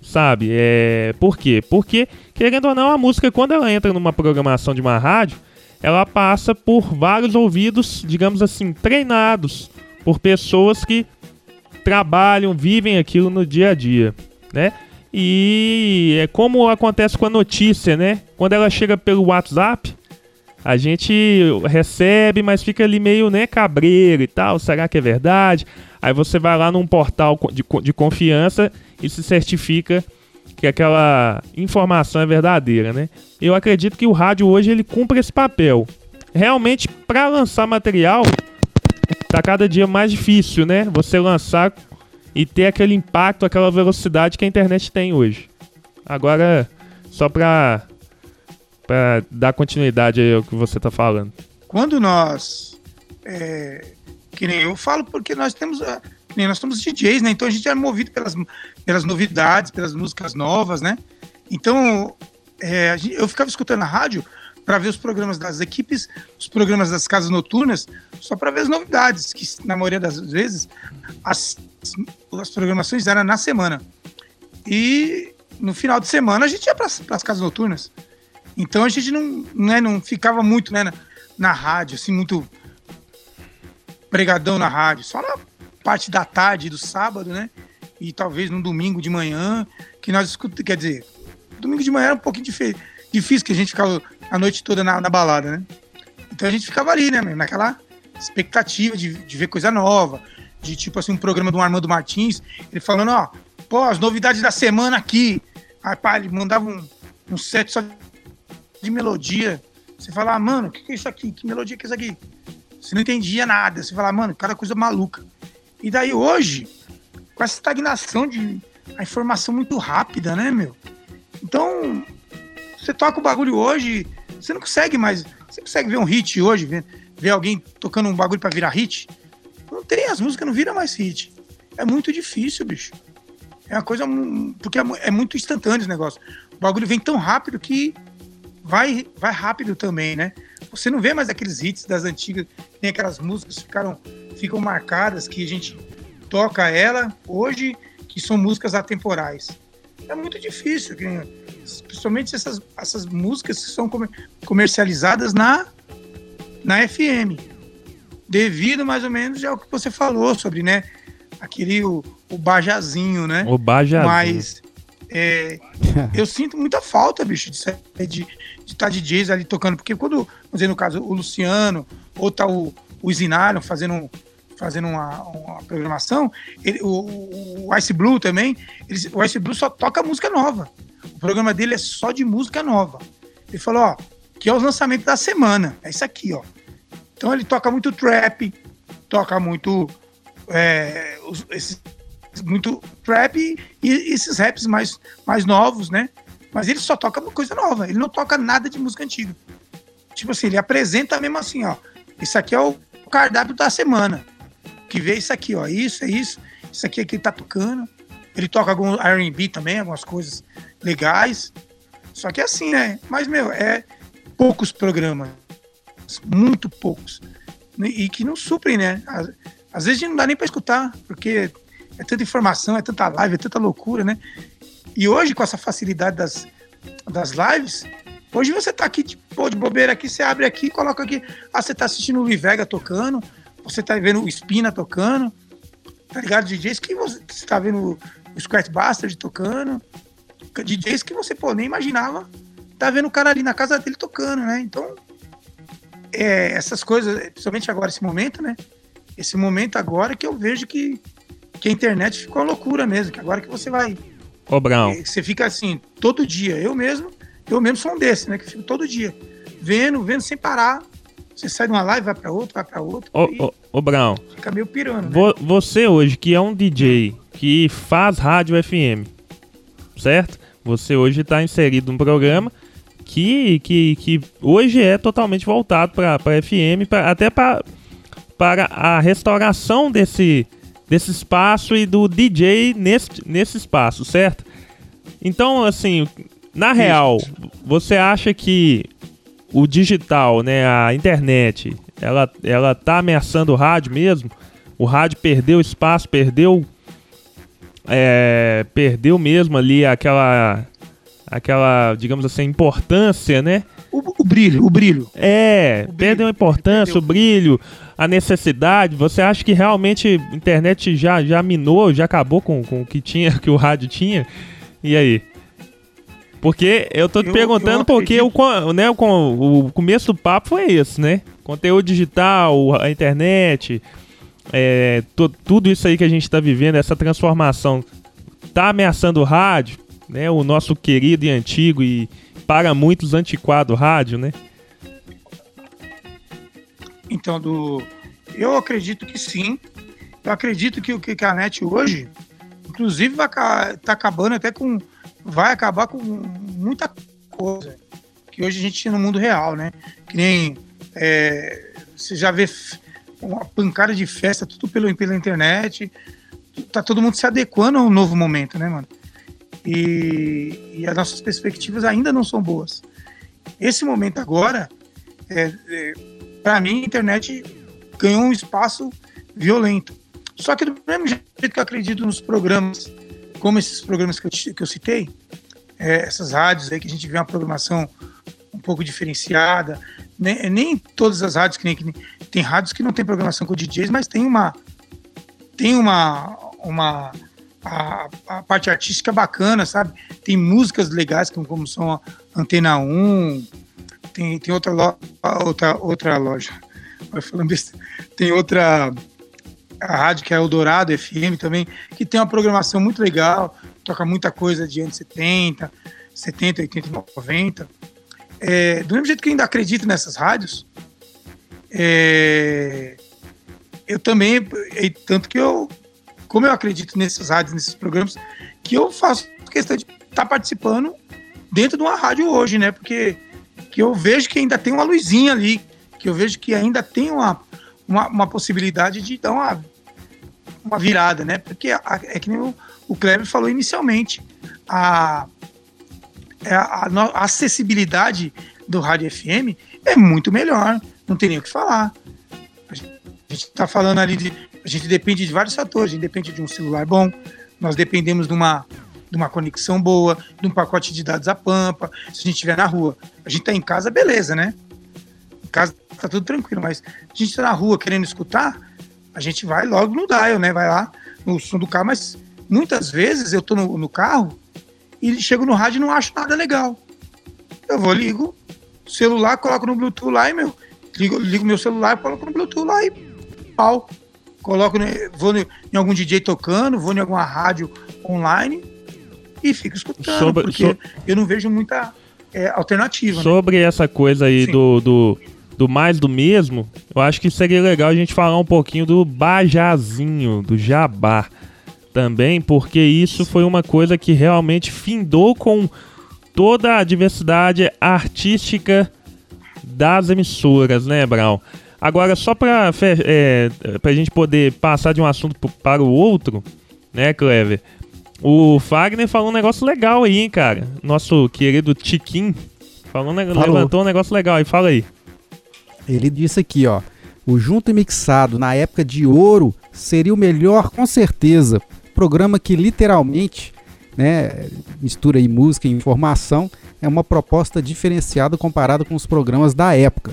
[SPEAKER 3] Sabe? É, por quê? Porque, querendo ou não, a música, quando ela entra numa programação de uma rádio, ela passa por vários ouvidos, digamos assim, treinados por pessoas que trabalham, vivem aquilo no dia a dia, né? E é como acontece com a notícia, né? Quando ela chega pelo WhatsApp, a gente recebe, mas fica ali meio, né, cabreiro e tal. Será que é verdade? Aí você vai lá num portal de, de confiança e se certifica que aquela informação é verdadeira, né? Eu acredito que o rádio hoje ele cumpre esse papel. Realmente, para lançar material, tá cada dia mais difícil, né? Você lançar e ter aquele impacto, aquela velocidade que a internet tem hoje. Agora, só para para dar continuidade ao que você está falando.
[SPEAKER 2] Quando nós, é, que nem eu falo, porque nós temos, que nem nós somos DJs, né? Então a gente é movido pelas, pelas novidades, pelas músicas novas, né? Então é, eu ficava escutando a rádio para ver os programas das equipes, os programas das casas noturnas, só para ver as novidades, que na maioria das vezes as, as programações eram na semana. E no final de semana a gente ia para as casas noturnas. Então a gente não, né, não ficava muito né, na, na rádio, assim, muito pregadão na rádio, só na parte da tarde do sábado, né? E talvez no domingo de manhã, que nós escutamos, quer dizer, domingo de manhã era um pouquinho difícil, que a gente ficava a noite toda na, na balada, né? Então a gente ficava ali, né, naquela expectativa de, de ver coisa nova, de tipo assim, um programa do Armando Martins, ele falando, ó, pô, as novidades da semana aqui. Aí, pá, ele mandava um, um set só de melodia. Você fala, ah, mano, o que, que é isso aqui? Que melodia que é isso aqui? Você não entendia nada. Você fala, mano, cada coisa maluca. E daí hoje, com essa estagnação de a informação muito rápida, né, meu? Então, você toca o bagulho hoje, você não consegue mais. Você consegue ver um hit hoje, ver, ver alguém tocando um bagulho para virar hit? Não tem, as músicas não viram mais hit. É muito difícil, bicho. É uma coisa. Porque é, é muito instantâneo esse negócio. O bagulho vem tão rápido que vai, vai rápido também, né? Você não vê mais aqueles hits das antigas, nem aquelas músicas que ficaram, ficam marcadas, que a gente toca ela hoje, que são músicas atemporais. É muito difícil, principalmente essas, essas músicas que são comercializadas na, na FM. Devido mais ou menos ao que você falou sobre, né? Aquele o, o bajazinho, né?
[SPEAKER 3] O bajazinho.
[SPEAKER 2] Mas é, eu sinto muita falta, bicho, de, de, de estar tá DJs ali tocando, porque quando, vamos dizer, no caso, o Luciano, ou tá o, o Zinaro fazendo, fazendo uma, uma programação, ele, o, o Ice Blue também, ele, o Ice Blue só toca música nova. O programa dele é só de música nova. Ele falou, ó, que é os lançamentos da semana. É isso aqui, ó. Então ele toca muito trap, toca muito é, os, esses, muito trap e, e, esses raps mais, mais novos, né? Mas ele só toca coisa nova, ele não toca nada de música antiga. Tipo assim, ele apresenta mesmo assim, ó. Isso aqui é o cardápio da semana. Que vê isso aqui, ó. Isso, é isso. Isso aqui é que ele tá tocando. Ele toca algum RB também, algumas coisas legais. Só que é assim, né? Mas, meu, é poucos programas. Muito poucos. E que não suprem, né? Às, vezes não dá nem para escutar, porque é tanta informação, é tanta live, é tanta loucura, né? E hoje, com essa facilidade das, das lives, hoje você tá aqui, tipo, de bobeira aqui, você abre aqui, coloca aqui. Ah, você tá assistindo o Livega tocando, você tá vendo o Spina tocando, tá ligado? DJs que você, você tá vendo o Scratch Bastard tocando, DJs que você, pô, nem imaginava tá vendo o cara ali na casa dele tocando, né? Então, é, essas coisas, principalmente agora, esse momento, né? esse momento agora que eu vejo que, que a internet ficou uma loucura mesmo, que agora que você vai.
[SPEAKER 3] Ô, Brown.
[SPEAKER 2] eh, Você fica assim, todo dia. Eu mesmo, eu mesmo sou um desse, né? Que fico todo dia. Vendo, vendo sem parar. Você sai de uma live, vai pra outra, vai pra outra.
[SPEAKER 3] Ô, ô, ô, Brown.
[SPEAKER 2] fica meio pirando. né?
[SPEAKER 3] Vo- você hoje, que é um DJ que faz rádio FM, certo? Você hoje está inserido num programa que, que, que hoje é totalmente voltado para FM, pra, até pra, para a restauração desse, desse espaço e do DJ nesse, nesse espaço, certo? Então, assim, na real, você acha que o digital, né, a internet, ela, ela tá ameaçando o rádio mesmo? O rádio perdeu espaço, perdeu é, perdeu mesmo ali aquela aquela, digamos assim, importância, né?
[SPEAKER 2] O, o brilho, o brilho.
[SPEAKER 3] É,
[SPEAKER 2] O
[SPEAKER 3] perdeu a importância,
[SPEAKER 2] perdeu.
[SPEAKER 3] o brilho, a necessidade. Você acha que realmente a internet já, já minou, já acabou com, com o que tinha, que o rádio tinha? E aí? Porque eu tô te
[SPEAKER 2] Eu-
[SPEAKER 3] perguntando
[SPEAKER 2] eu
[SPEAKER 3] porque o, né, o, o começo do papo foi esse, né? Conteúdo digital, a internet, é, tudo isso aí que a gente tá vivendo, essa transformação, tá ameaçando o rádio, né? O nosso querido e antigo e para muitos antiquado rádio, né?
[SPEAKER 2] Então, do, eu acredito que sim. Eu acredito que o que a net hoje, inclusive, vai tá acabando até com. Vai acabar com muita coisa que hoje a gente tinha no mundo real, né? Que nem. é, você já vê uma pancada de festa, tudo pelo, pela internet. Tá todo mundo se adequando a um novo momento, né, mano? E, e as nossas perspectivas ainda não são boas. Esse momento agora, é, é, para mim, a internet ganhou um espaço violento. Só que do mesmo jeito que eu acredito nos programas, como esses programas que eu, que eu citei, é, essas rádios aí que a gente vê uma programação um pouco diferenciada, nem, nem todas as rádios que nem, que nem- tem rádios que não tem programação com DJs, mas tem uma tem uma uma a, a parte artística bacana, sabe? Tem músicas legais como, como são Antena 1, tem, tem outra, lo, outra, outra loja. Falando besta. Tem outra a rádio que é Eldorado FM também, que tem uma programação muito legal, toca muita coisa de anos 70, 70, 80, 90. É, do mesmo jeito que eu ainda acredito nessas rádios, é, eu também, tanto que eu, como eu acredito nessas rádios, nesses programas, que eu faço questão de estar participando dentro de uma rádio hoje, né? Porque que eu vejo que ainda tem uma luzinha ali, que eu vejo que ainda tem uma, uma, uma possibilidade de dar uma, uma virada, né? Porque a- é que nem o, o Kleber falou inicialmente, a, é a, a acessibilidade do rádio FM é muito melhor, não tem nem o que falar. A gente, a gente tá falando ali de. A gente depende de vários fatores, a gente depende de um celular bom, nós dependemos de uma, de uma conexão boa, de um pacote de dados à pampa. Se a gente estiver na rua, a gente tá em casa, beleza, né? Em casa tá tudo tranquilo, mas a gente tá na rua querendo escutar, a gente vai logo no dial, né? Vai lá no som do carro, mas muitas vezes eu tô no, no carro e chego no rádio e não acho nada legal. Eu vou, ligo celular, coloco no Bluetooth lá e, meu, ligo, ligo meu celular, coloco no Bluetooth lá e pau. Coloco, né, vou em algum DJ tocando, vou em alguma rádio online e fico escutando,
[SPEAKER 3] Sobre-
[SPEAKER 2] porque
[SPEAKER 3] so-
[SPEAKER 2] eu não vejo muita é, alternativa. né?
[SPEAKER 3] Sobre essa coisa aí
[SPEAKER 2] Sim.
[SPEAKER 3] do, do, do mais do mesmo, eu acho que seria legal a gente falar um pouquinho do bajazinho, do jabá também, porque isso foi uma coisa que realmente findou com toda a diversidade artística das emissoras, né, Brown? Agora, só fe- é, pra gente poder passar de um assunto para o outro, né, Clever? O Fagner falou um negócio legal aí, hein, cara? Nosso querido Tiquim falou,
[SPEAKER 5] Falou.
[SPEAKER 3] levantou um negócio legal aí, fala aí.
[SPEAKER 5] Ele disse aqui, ó. O Junto e Mixado, na época de ouro, seria o melhor, com certeza. Programa que literalmente né, mistura aí música e informação. É uma proposta diferenciada comparado com os programas da época.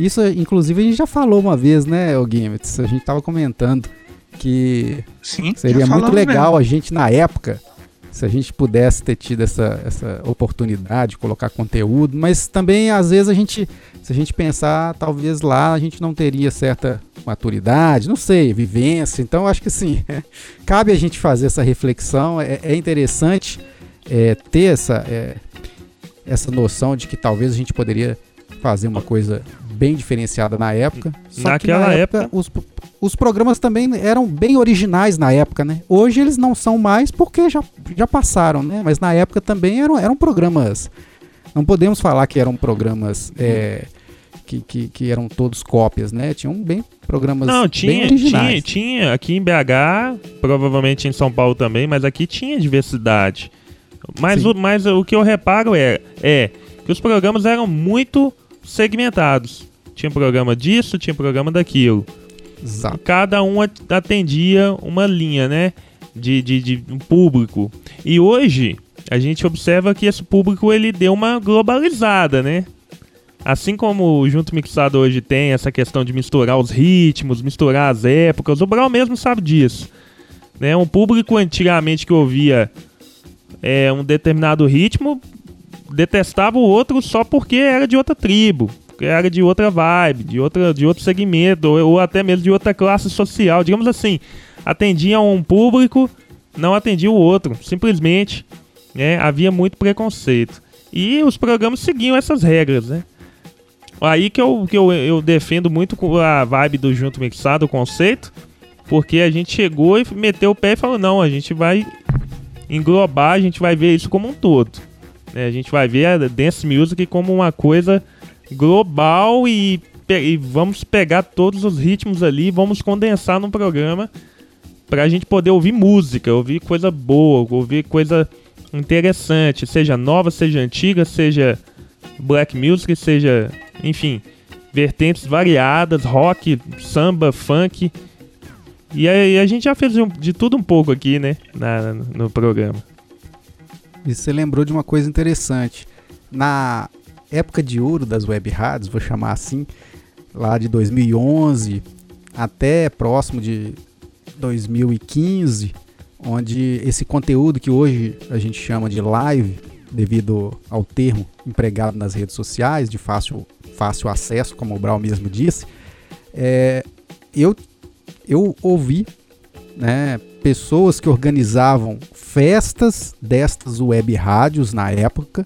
[SPEAKER 5] Isso, inclusive, a gente já falou uma vez, né, o Gimmets? A gente tava comentando que
[SPEAKER 2] Sim,
[SPEAKER 5] seria muito legal
[SPEAKER 2] mesmo.
[SPEAKER 5] a gente, na época, se a gente pudesse ter tido essa, essa oportunidade de colocar conteúdo, mas também às vezes a gente, se a gente pensar, talvez lá a gente não teria certa maturidade, não sei, vivência. Então acho que sim, cabe a gente fazer essa reflexão. É, é interessante é, ter essa, é, essa noção de que talvez a gente poderia fazer uma coisa bem diferenciada na época.
[SPEAKER 3] Só Naquela na época, época,
[SPEAKER 5] os, os programas também eram bem originais na época, né? Hoje eles não são mais porque já, já passaram, né? Mas na época também eram, eram programas. Não podemos falar que eram programas é, que, que, que, eram todos cópias, né? Tinham bem programas
[SPEAKER 3] não, tinha,
[SPEAKER 5] bem
[SPEAKER 3] originais. Tinha, tinha. Aqui em BH, provavelmente em São Paulo também, mas aqui tinha diversidade. Mas, o, mas o que eu reparo é, é que os programas eram muito segmentados. Tinha programa disso, tinha programa daquilo.
[SPEAKER 5] Exato.
[SPEAKER 3] Cada um atendia uma linha, né? De, de, de um público. E hoje, a gente observa que esse público ele deu uma globalizada, né? Assim como o Junto Mixado hoje tem essa questão de misturar os ritmos, misturar as épocas, o Brau mesmo sabe disso. Né? Um público antigamente que ouvia é, um determinado ritmo detestava o outro só porque era de outra tribo, era de outra vibe, de, outra, de outro segmento, ou, ou até mesmo de outra classe social. Digamos assim, atendia um público, não atendia o outro. Simplesmente né, havia muito preconceito. E os programas seguiam essas regras, né? Aí que eu, que eu, eu defendo muito a vibe do junto mixado, o conceito, porque a gente chegou e meteu o pé e falou: não, a gente vai englobar, a gente vai ver isso como um todo. Né? A gente vai ver a dance music como uma coisa global e, e vamos pegar todos os ritmos ali, vamos condensar no programa para a gente poder ouvir música, ouvir coisa boa, ouvir coisa interessante, seja nova, seja antiga, seja black music, seja, enfim, vertentes variadas, rock, samba, funk. E aí a gente já fez de tudo um pouco aqui, né, na, no programa.
[SPEAKER 5] E você lembrou de uma coisa interessante. Na época de ouro das web rádios, vou chamar assim, lá de 2011 até próximo de 2015, onde esse conteúdo que hoje a gente chama de live, devido ao termo empregado nas redes sociais, de fácil, fácil acesso, como o Brau mesmo disse, é, eu, eu ouvi né, pessoas que organizavam festas destas web rádios na época,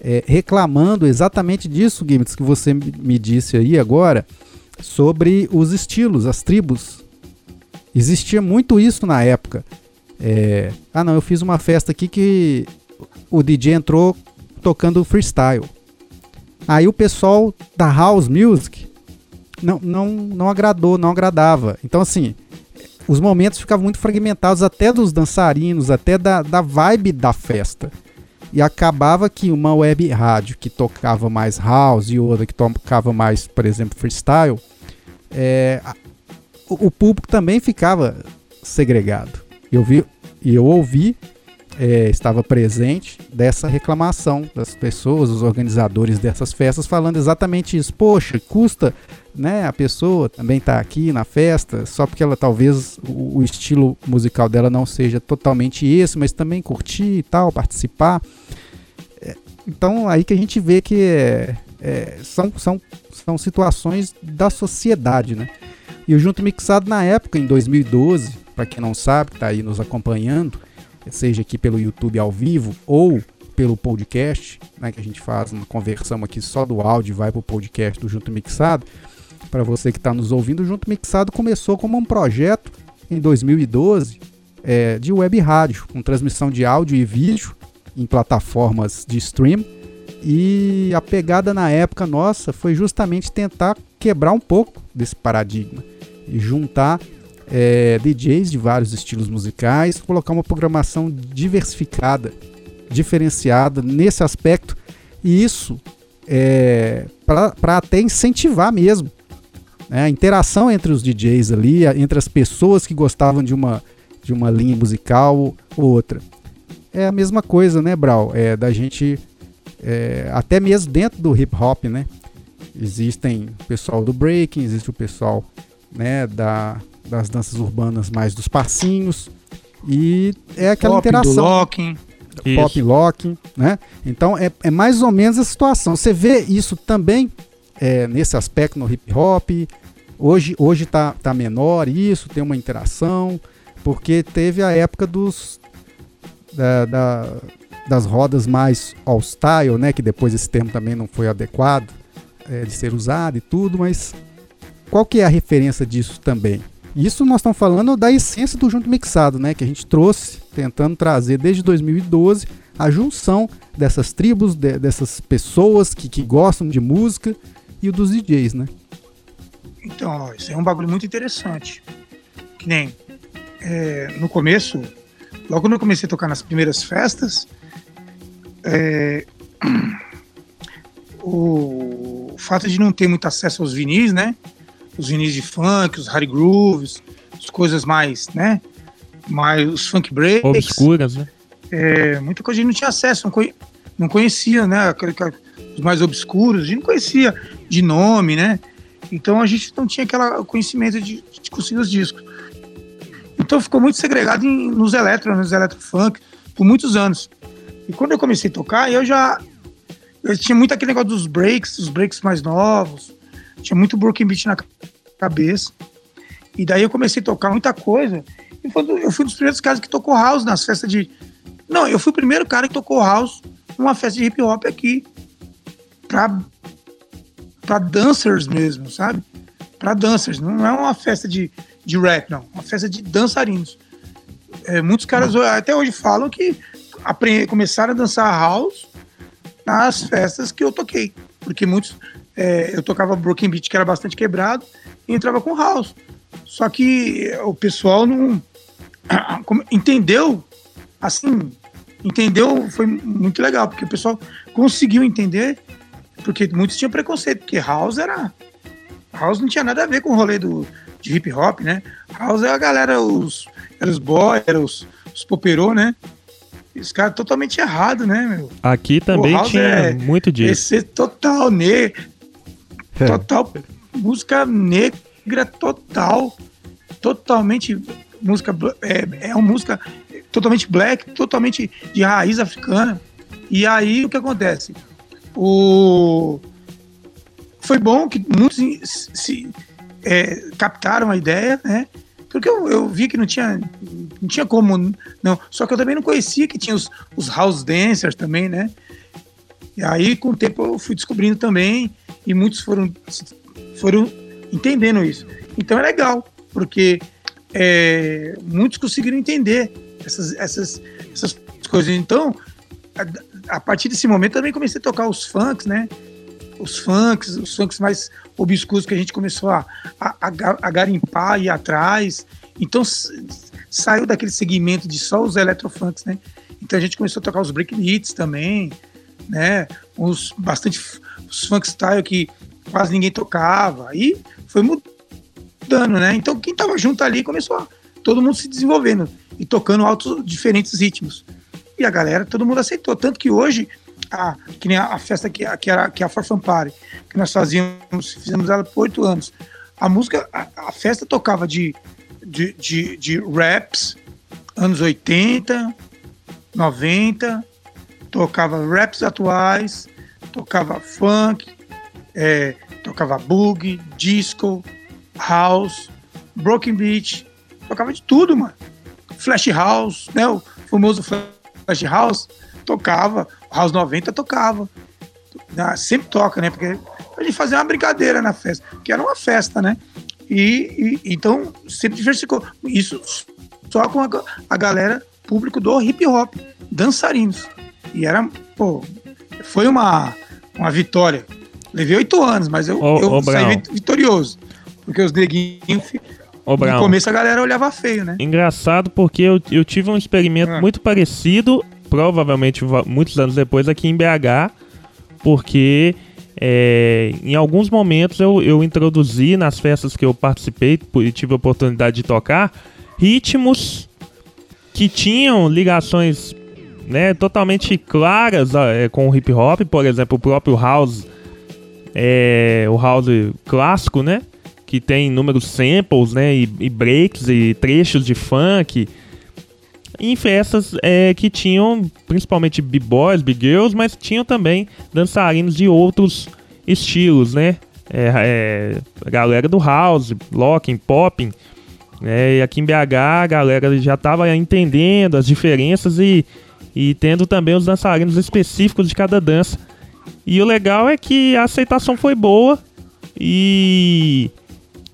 [SPEAKER 5] é, reclamando exatamente disso, Gimmets, que você me disse aí agora, sobre os estilos, as tribos. Existia muito isso na época. É, ah, não, eu fiz uma festa aqui que o DJ entrou tocando freestyle. Aí o pessoal da house music não, não, não agradou, não agradava. Então, assim, os momentos ficavam muito fragmentados, até dos dançarinos, até da, da vibe da festa. E acabava que uma web rádio que tocava mais house e outra que tocava mais, por exemplo, freestyle, é, o, público também ficava segregado. Eu vi, eu ouvi, é, estava presente dessa reclamação das pessoas, os organizadores dessas festas, falando exatamente isso. Poxa, custa né, a pessoa também está aqui na festa, só porque ela talvez o, o, estilo musical dela não seja totalmente esse, mas também curtir e tal, participar. É, então aí que a gente vê que é, é, são, são, são situações da sociedade, né? E o Junto Mixado na época, em 2012, para quem não sabe, está aí nos acompanhando, seja aqui pelo YouTube ao vivo ou pelo podcast, né, que a gente faz uma conversão aqui só do áudio e vai para o podcast do Junto Mixado para você que está nos ouvindo, Junto Mixado começou como um projeto em 2012 é, de web rádio, com transmissão de áudio e vídeo em plataformas de stream. E a pegada na época nossa foi justamente tentar quebrar um pouco desse paradigma e juntar é, DJs de vários estilos musicais, colocar uma programação diversificada, diferenciada nesse aspecto, e isso é, para até incentivar mesmo né? A interação entre os DJs ali, entre as pessoas que gostavam de uma, de uma linha musical ou outra. É a mesma coisa, né, Brau? É da gente, é, até mesmo dentro do hip hop, né? Existem o pessoal do breaking, existe o pessoal né, da, das danças urbanas mais dos passinhos. E é aquela
[SPEAKER 2] Pop, do
[SPEAKER 5] interação.
[SPEAKER 2] locking.
[SPEAKER 3] Isso.
[SPEAKER 5] Pop locking, né? Então é, é mais ou menos a situação. Você vê isso também é, nesse aspecto no hip hop. Hoje, hoje tá, tá menor isso, tem uma interação, porque teve a época dos da- da- das rodas mais all style, né? Que depois esse termo também não foi adequado é, de ser usado e tudo, mas qual que é a referência disso também? Isso nós estamos falando da essência do junto mixado, né? Que a gente trouxe, tentando trazer desde 2012 a junção dessas tribos, de- dessas pessoas que, que gostam de música e dos DJs, né?
[SPEAKER 2] Então, ó, isso é um bagulho muito interessante. Que nem é, no começo, logo quando eu comecei a tocar nas primeiras festas, é, o fato de não ter muito acesso aos vinis, né? Os vinis de funk, os hard grooves, as coisas mais, né? Mais os funk breaks.
[SPEAKER 3] Obscuras, né?
[SPEAKER 2] É, muita coisa a gente não tinha acesso, não, conhe- não conhecia, né? Os mais obscuros, a gente não conhecia de nome, né? Então a gente não tinha aquele conhecimento de, de conseguir os discos. Então ficou muito segregado em- nos eletro, nos eletrofunk, por muitos anos. E quando eu comecei a tocar, eu já. Eu tinha muito aquele negócio dos breaks, os breaks mais novos. Tinha muito broken beat na ca- cabeça. E daí eu comecei a tocar muita coisa. E foi do- eu fui um dos primeiros caras que tocou house nas festas de. Não, eu fui o primeiro cara que tocou house numa festa de hip hop aqui. Pra, pra dancers mesmo, sabe? Pra dancers. Não é uma festa de, de rap, não. É uma festa de dançarinos. É, muitos caras até hoje falam que começaram a dançar house nas festas que eu toquei. Porque muitos. é, eu tocava Broken Beat, que era bastante quebrado, e entrava com house. Só que o pessoal não entendeu, assim, entendeu, foi muito legal, porque o pessoal conseguiu entender, porque muitos tinham preconceito, porque house era. House não tinha nada a ver com o rolê do, de hip hop, né? House é a galera, os, era os boys, era os, os poperô, né? Os caras totalmente errado, né, meu?
[SPEAKER 3] Aqui também tinha
[SPEAKER 2] é-
[SPEAKER 3] muito disso.
[SPEAKER 2] Esse total, ne total música negra total, totalmente música é, é uma música totalmente black, totalmente de raiz africana. E aí o que acontece? O foi bom que muitos se- é, captaram a ideia, né? Porque eu, eu vi que não tinha, não tinha como, não. Só que eu também não conhecia que tinha os, os house dancers também, né? E aí, com o tempo, eu fui descobrindo também, e muitos foram, foram entendendo isso. Então é legal, porque é, muitos conseguiram entender essas, essas, essas coisas. Então, a, partir desse momento, também comecei a tocar os funks, né? Os funks, os funks mais obscuros que a gente começou a, a, a ga- a garimpar e atrás. Então, saiu daquele segmento de só os eletrofunks, né? Então a gente começou a tocar os break beats também, né? Os bastante os funk style que quase ninguém tocava. Aí foi mudando, né? Então quem tava junto ali começou a todo mundo se desenvolvendo e tocando altos diferentes ritmos. E a galera, todo mundo aceitou, tanto que hoje a que nem a, a festa que, que era que é a For Fun Party, que nós fazíamos, fizemos ela por oito anos. A música, a, a festa tocava de, de, de, de raps, anos 80, 90, tocava raps atuais, tocava funk, é, tocava boogie, disco, house, broken beat, tocava de tudo, mano. Flash house, né? O famoso flash house, tocava, house 90 tocava. Ah, Sempre toca, né? Porque a gente fazia uma brincadeira na festa, que era uma festa, né? E, e- então sempre diversificou. Isso só com a, a galera público do hip hop, dançarinos. E era, pô, foi uma, uma vitória. Levei oito anos, mas eu,
[SPEAKER 3] Ô,
[SPEAKER 2] eu
[SPEAKER 3] ô,
[SPEAKER 2] saí
[SPEAKER 3] Brown.
[SPEAKER 2] vitorioso. Porque os neguinhos,
[SPEAKER 3] Ô,
[SPEAKER 2] no começo a galera olhava feio, né?
[SPEAKER 3] engraçado porque eu, eu tive um experimento
[SPEAKER 2] Ah.
[SPEAKER 3] muito parecido, provavelmente va- muitos anos depois, aqui em BH, porque é, em alguns momentos eu, eu introduzi nas festas que eu participei e tive a oportunidade de tocar ritmos que tinham ligações né, totalmente claras é, com o hip hop, por exemplo, o próprio house, é, o house clássico, né? Que tem inúmeros samples, né? E, e breaks e trechos de funk. em festas é, que tinham principalmente b-boys, b-girls, mas tinham também dançarinos de outros estilos, né? É, é, galera do house, locking, popping. né? e aqui em BH a galera já estava entendendo as diferenças e, e tendo também os dançarinos específicos de cada dança. E o legal é que a aceitação foi boa e,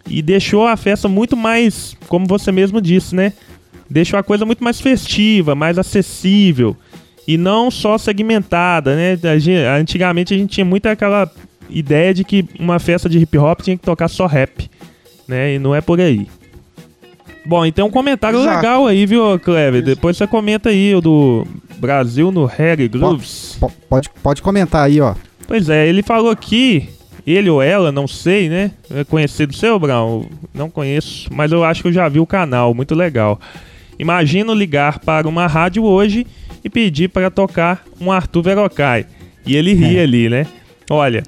[SPEAKER 3] e deixou a festa muito mais, como você mesmo disse, né? Deixou a coisa muito mais festiva, mais acessível e não só segmentada, né? Antigamente a gente tinha muito aquela ideia de que uma festa de hip hop tinha que tocar só rap, né? E não é por aí. Bom, então um comentário
[SPEAKER 2] Exato.
[SPEAKER 3] legal aí, viu, Clever? Depois você comenta aí o do Brasil no Reggae Grooves.
[SPEAKER 5] Po- Pode, pode comentar aí, ó.
[SPEAKER 3] Pois é, ele falou aqui, ele ou ela, não sei, né? É conhecido seu, Brown? Não conheço, mas eu acho que eu já vi o canal, muito legal. Imagino ligar para uma rádio hoje e pedir para tocar um Arthur Verocai. E ele ri
[SPEAKER 5] É.
[SPEAKER 3] ali, né? Olha,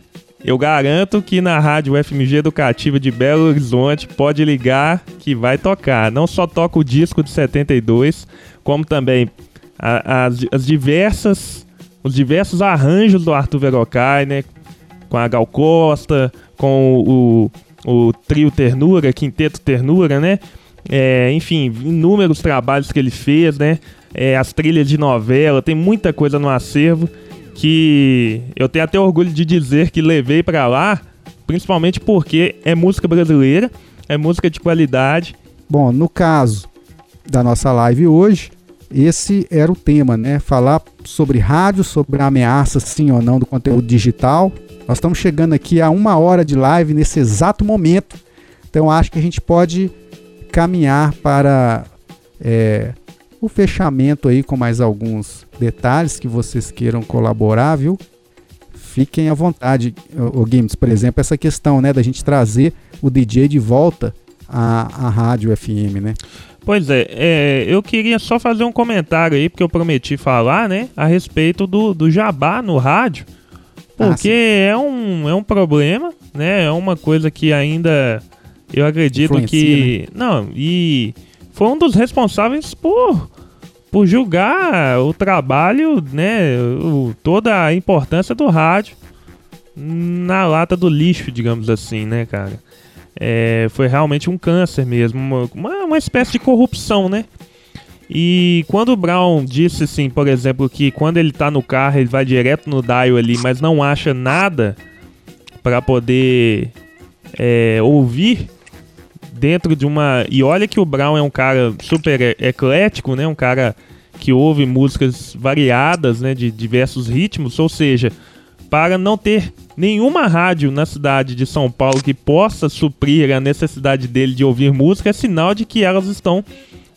[SPEAKER 3] eu garanto que na rádio FMG Educativa de Belo Horizonte pode ligar que vai tocar. Não só toca o disco de 72, como também a- as, as diversas os diversos arranjos do Arthur Verocai, né? Com a Gal Costa, com o, o trio Ternura, Quinteto Ternura, né? É, enfim, inúmeros trabalhos que ele fez, né? É, as trilhas de novela, tem muita coisa no acervo que eu tenho até orgulho de dizer que levei pra lá, principalmente porque é música brasileira, é música de qualidade.
[SPEAKER 5] Bom, no caso da nossa live hoje, esse era o tema, né? Falar sobre rádio, sobre a ameaça, sim ou não, do conteúdo digital. Nós estamos chegando aqui a uma hora de live nesse exato momento. Então acho que a gente pode caminhar para é, o fechamento aí com mais alguns detalhes que vocês queiram colaborar, viu? Fiquem à vontade, o Games, por exemplo, essa questão, né, da gente trazer o DJ de volta à, à rádio FM, né?
[SPEAKER 3] Pois é, é, eu queria só fazer um comentário aí, porque eu prometi falar, né, a respeito do, do jabá no rádio.
[SPEAKER 5] Ah,
[SPEAKER 3] Porque é, um, é um problema, né? É uma coisa que ainda eu acredito
[SPEAKER 5] Influencia,
[SPEAKER 3] que. Não, e foi um dos responsáveis por, por julgar o trabalho, né? O, toda a importância do rádio na lata do lixo, digamos assim, né, cara? É, foi realmente um câncer mesmo, uma, uma espécie de corrupção, né? E quando o Brown disse assim, por exemplo, que quando ele tá no carro, ele vai direto no dial ali, mas não acha nada para poder é, ouvir dentro de uma. E olha que o Brown é um cara super eclético, né? Um cara que ouve músicas variadas, né? De diversos ritmos, ou seja, para não ter nenhuma rádio na cidade de São Paulo que possa suprir a necessidade dele de ouvir música, é sinal de que elas estão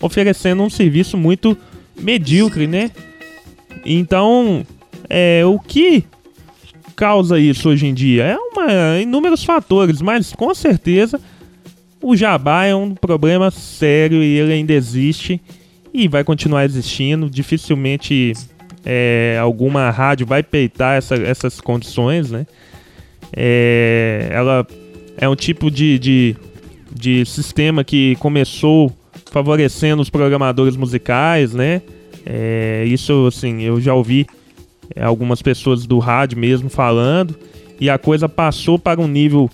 [SPEAKER 3] oferecendo um serviço muito medíocre, né? Então, é, o que causa isso hoje em dia? É uma, inúmeros fatores, mas com certeza o jabá é um problema sério e ele ainda existe e vai continuar existindo. Dificilmente é, alguma rádio vai peitar essa- essas condições, né? É, ela é um tipo de, de, de sistema que começou favorecendo os programadores musicais, né? É, isso, assim, eu já ouvi é, algumas pessoas do rádio mesmo falando e a coisa passou para um nível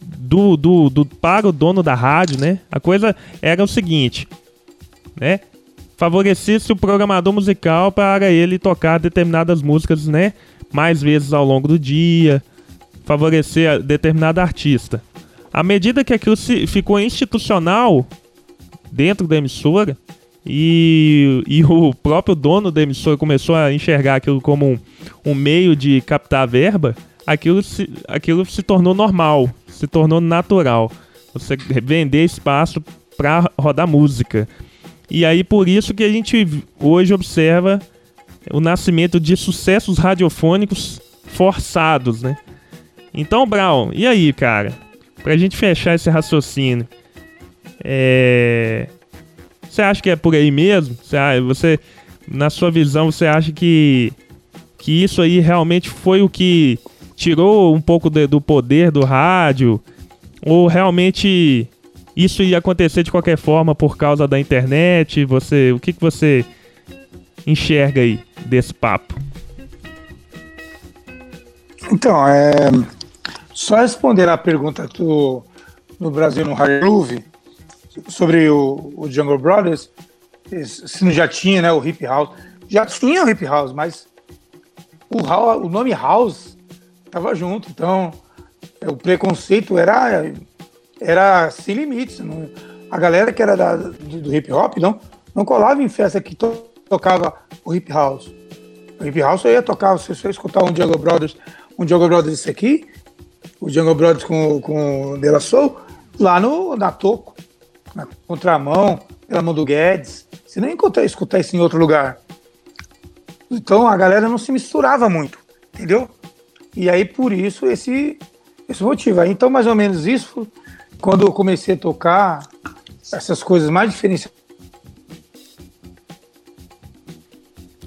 [SPEAKER 3] do, do, do para o dono da rádio, né? A coisa era o seguinte, né? Favorecesse o programador musical para ele tocar determinadas músicas, né? Mais vezes ao longo do dia, favorecer a determinado artista. À medida que aquilo se, ficou institucional dentro da emissora e, e o próprio dono da emissora começou a enxergar aquilo como um, um meio de captar verba, aquilo se, aquilo se tornou normal, se tornou natural. Você vender espaço para rodar música. E aí por isso que a gente hoje observa o nascimento de sucessos radiofônicos forçados, né? Então, Brown, e aí, cara? Pra gente fechar esse raciocínio, é... Você acha que é por aí mesmo? Você, na sua visão, você acha que, que isso aí realmente foi o que tirou um pouco de- do poder do rádio? Ou realmente isso ia acontecer de qualquer forma por causa da internet? Você, o que, que você enxerga aí desse papo?
[SPEAKER 2] Então, é, só responder a pergunta do, no Brasil no Hard Groove sobre o, o Jungle Brothers, se não já tinha, né, o Hip House. Já tinha o Hip House, mas o, house, o nome House estava junto, então o preconceito era era sem limites. Não, a galera que era da, do, do, hip hop não, não colava em festa que to, tocava o hip house. O hip house eu ia tocar, se você escutar um Jungle Brothers, um Jungle Brothers esse aqui, o Jungle Brothers com, com o De La Soul, lá no, na Toco, na contramão, pela mão do Guedes. Você nem encontrar, escutar isso em outro lugar. Então a galera não se misturava muito, entendeu? E aí por isso esse, esse motivo. Aí, então mais ou menos isso quando eu comecei a tocar essas coisas mais diferenciadas.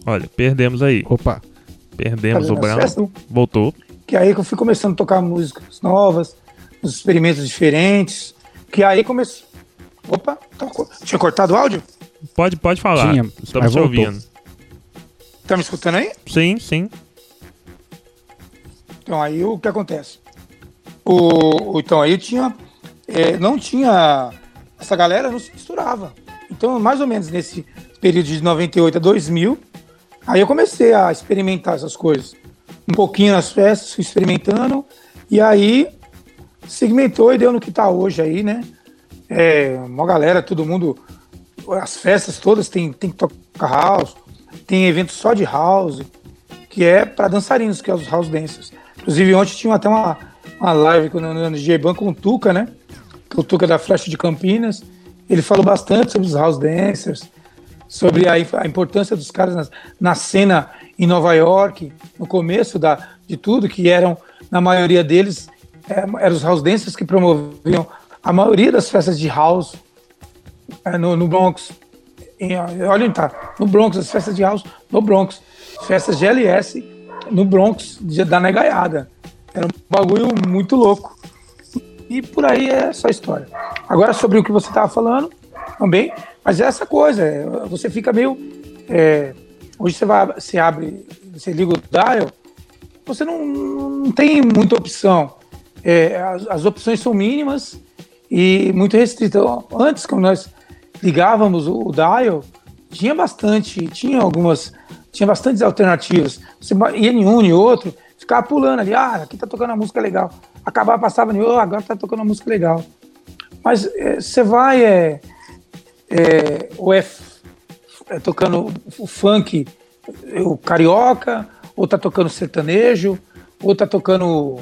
[SPEAKER 3] Olha, perdemos aí.
[SPEAKER 5] Opa.
[SPEAKER 3] Perdemos o Brown. Voltou.
[SPEAKER 2] Que aí que eu fui começando a tocar músicas novas, uns experimentos diferentes. Que aí começou. Opa, tocou. tinha cortado o áudio?
[SPEAKER 3] Pode, pode falar. Tinha, Estamos te ouvindo.
[SPEAKER 2] Tá me escutando aí?
[SPEAKER 3] Sim, sim.
[SPEAKER 2] Então aí o que acontece? O, então aí tinha é, não tinha. Essa galera não se misturava. Então, mais ou menos nesse período de 98 a 2000, aí eu comecei a experimentar essas coisas. Um pouquinho nas festas, fui experimentando, e aí segmentou e deu no que está hoje aí, né? É, uma galera, todo mundo, as festas todas tem, tem que tocar house, tem evento só de house, que é para dançarinos, que é os house dancers. Inclusive, ontem tinha até uma, uma live no, no DJ Ban com o Tuca, né? o Tuca da Flash de Campinas. Ele falou bastante sobre os house dancers, sobre a, a importância dos caras na, na, cena em Nova York, no começo da, de tudo, que eram, na maioria deles, é, eram os house dancers que promoviam a maioria das festas de house é, no, no, Bronx. Em, olha onde tá, no Bronx, as festas de house no Bronx. Festas de LS no Bronx, da negaiada. Era um bagulho muito louco. E por aí é só história. Agora, sobre o que você estava falando, também, mas é essa coisa, você fica meio. É, hoje você, vai, você abre, você liga o dial, você não, não tem muita opção. É, as, as, opções são mínimas e muito restritas. Antes, quando nós ligávamos o, o dial, tinha bastante, tinha algumas, tinha bastantes alternativas. Você ia em um e outro, ficava pulando ali, ah, aqui tá tocando uma música legal acabar, passava, oh, agora tá tocando uma música legal. Mas é, você é, vai, é, é, ou é, é, tocando o funk, o carioca, ou tá tocando sertanejo, ou tá tocando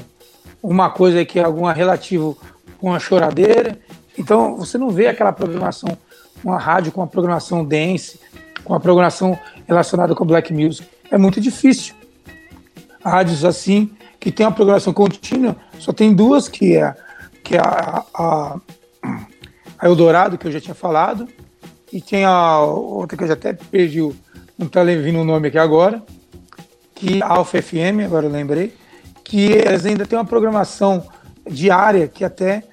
[SPEAKER 2] uma coisa que é alguma relativo com a choradeira. Então você não vê aquela programação, uma rádio com uma programação dance, com uma programação relacionada com black music. É muito difícil. Rádios assim que tem uma programação contínua, só tem duas, que é, que é a, a, a Eldorado, que eu já tinha falado, e tem a outra que eu já até perdi, o, não está vindo o nome aqui agora, que é a Alfa FM, agora eu lembrei, que eles ainda têm uma programação diária que até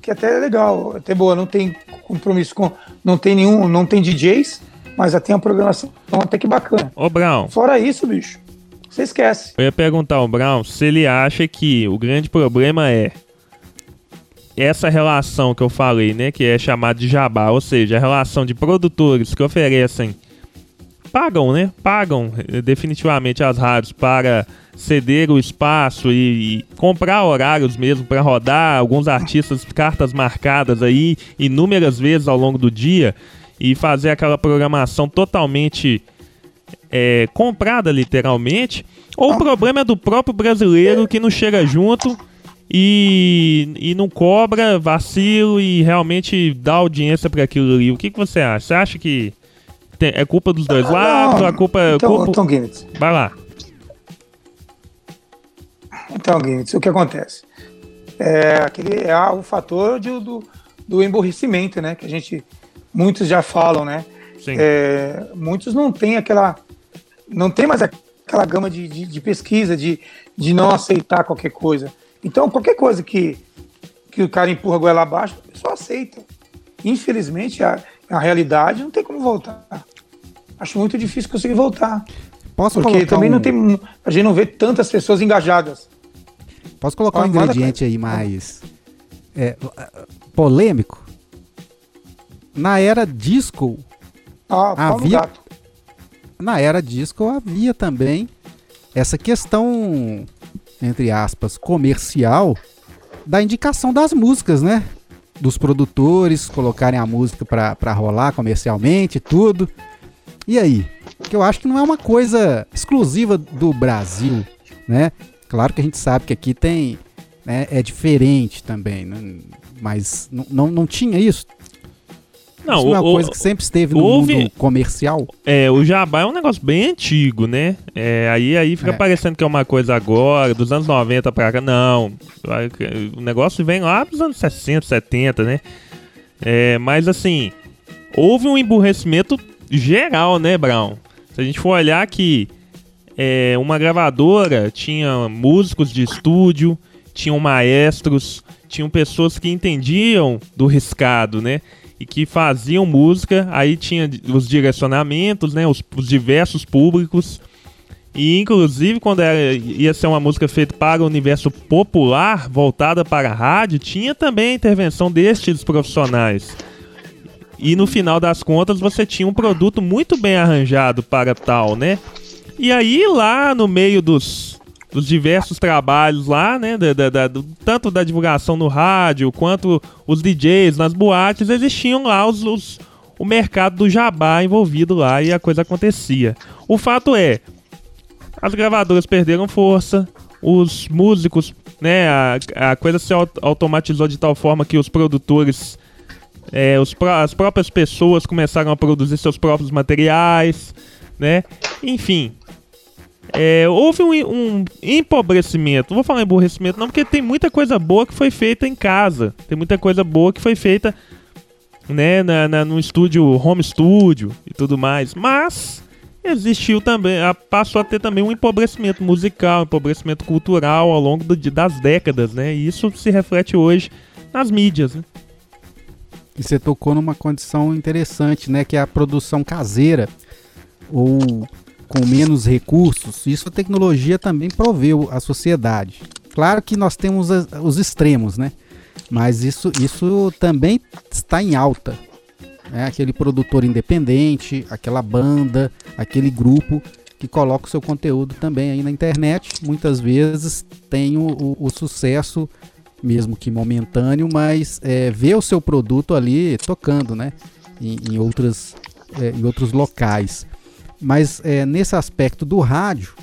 [SPEAKER 2] que até é legal, até boa, não tem compromisso com, não tem nenhum, não tem DJs, mas já tem uma programação até que bacana.
[SPEAKER 3] Ô Brown.
[SPEAKER 2] Fora isso, bicho, você esquece.
[SPEAKER 3] Eu ia perguntar ao Brown se ele acha que o grande problema é essa relação que eu falei, né, que é chamada de jabá, ou seja, a relação de produtores que oferecem pagam, né? Pagam eh, definitivamente as rádios para ceder o espaço e, e comprar horários mesmo para rodar alguns artistas cartas marcadas aí inúmeras vezes ao longo do dia e fazer aquela programação totalmente é, comprada literalmente, ou o problema é do próprio brasileiro que não chega junto e, e não cobra vacilo e realmente dá audiência para aquilo ali. O que, que você acha? Você acha que tem, é culpa dos dois lados? A culpa é.
[SPEAKER 2] Então,
[SPEAKER 3] culpa...
[SPEAKER 2] então
[SPEAKER 3] Vai lá.
[SPEAKER 2] Então, Guinness, o que acontece? É, aquele, é o fator de, do, do emborrecimento, né? Que a gente. Muitos já falam, né? É, muitos não têm aquela não tem mais aquela gama de, de, de, pesquisa, de, de não aceitar qualquer coisa. Então, qualquer coisa que, que o cara empurra a goela abaixo, a pessoa aceita. Infelizmente, a, a realidade não tem como voltar. Acho muito difícil conseguir voltar.
[SPEAKER 5] Posso
[SPEAKER 2] Porque
[SPEAKER 5] colocar
[SPEAKER 2] também
[SPEAKER 5] um,
[SPEAKER 2] não tem. A gente não vê tantas pessoas engajadas.
[SPEAKER 5] Posso colocar um
[SPEAKER 2] Ó,
[SPEAKER 5] ingrediente aí mais é, polêmico? Na era disco,
[SPEAKER 2] Ah,
[SPEAKER 5] Havia-
[SPEAKER 2] gato.
[SPEAKER 5] na era disco havia também essa questão, entre aspas, comercial da indicação das músicas, né? Dos produtores colocarem a música pra rolar comercialmente tudo. E aí? Que eu acho que não é uma coisa exclusiva do Brasil, né? Claro que a gente sabe que aqui tem. né, é diferente também, né? mas não, não, não tinha isso.
[SPEAKER 3] Não,
[SPEAKER 5] isso não é
[SPEAKER 3] o-
[SPEAKER 5] uma
[SPEAKER 3] o-
[SPEAKER 5] coisa que sempre esteve no
[SPEAKER 3] houve-
[SPEAKER 5] mundo comercial.
[SPEAKER 3] É, o jabá é um negócio bem antigo, né? É, aí, aí fica
[SPEAKER 5] É.
[SPEAKER 3] parecendo que é uma coisa agora, dos anos 90 pra cá. Não. O negócio vem lá dos anos 60, 70, né? É, mas assim, houve um emburrecimento geral, né, Brown? Se a gente for olhar que é, uma gravadora tinha músicos de estúdio, tinham maestros, tinham pessoas que entendiam do riscado, né? E que faziam música, aí tinha os direcionamentos, né? Os, os diversos públicos. E inclusive quando era- ia ser uma música feita para o universo popular, voltada para a rádio, tinha também a intervenção destes profissionais. E no final das contas você tinha um produto muito bem arranjado para tal, né? E aí lá no meio dos, dos diversos trabalhos lá, né? da- da- da- do- tanto da divulgação no rádio quanto os DJs nas boates, existiam lá os, os- o mercado do jabá envolvido lá e a coisa acontecia. O fato é, as gravadoras perderam força, os músicos, né? A, a coisa se au- automatizou de tal forma que os produtores é, os as próprias pessoas começaram a produzir seus próprios materiais, né? Enfim, é, houve um, um empobrecimento. Não vou falar emborrecimento, não, porque tem muita coisa boa que foi feita em casa. Tem muita coisa boa que foi feita, né, na, na- no estúdio, home studio e tudo mais. Mas existiu também, passou a ter também um empobrecimento musical, um empobrecimento cultural ao longo do- das décadas, né? E isso se reflete hoje nas mídias, né?
[SPEAKER 5] E você tocou numa condição interessante, né? Que é a produção caseira ou com menos recursos. Isso a tecnologia também proveu à sociedade. Claro que nós temos os extremos, né? Mas isso, isso também está em alta. É aquele produtor independente, aquela banda, aquele grupo que coloca o seu conteúdo também aí na internet. Muitas vezes tem o, o- o sucesso mesmo que momentâneo, mas é, ver o seu produto ali tocando, né? Em, em outras, é, em outros locais. Mas é, nesse aspecto do rádio,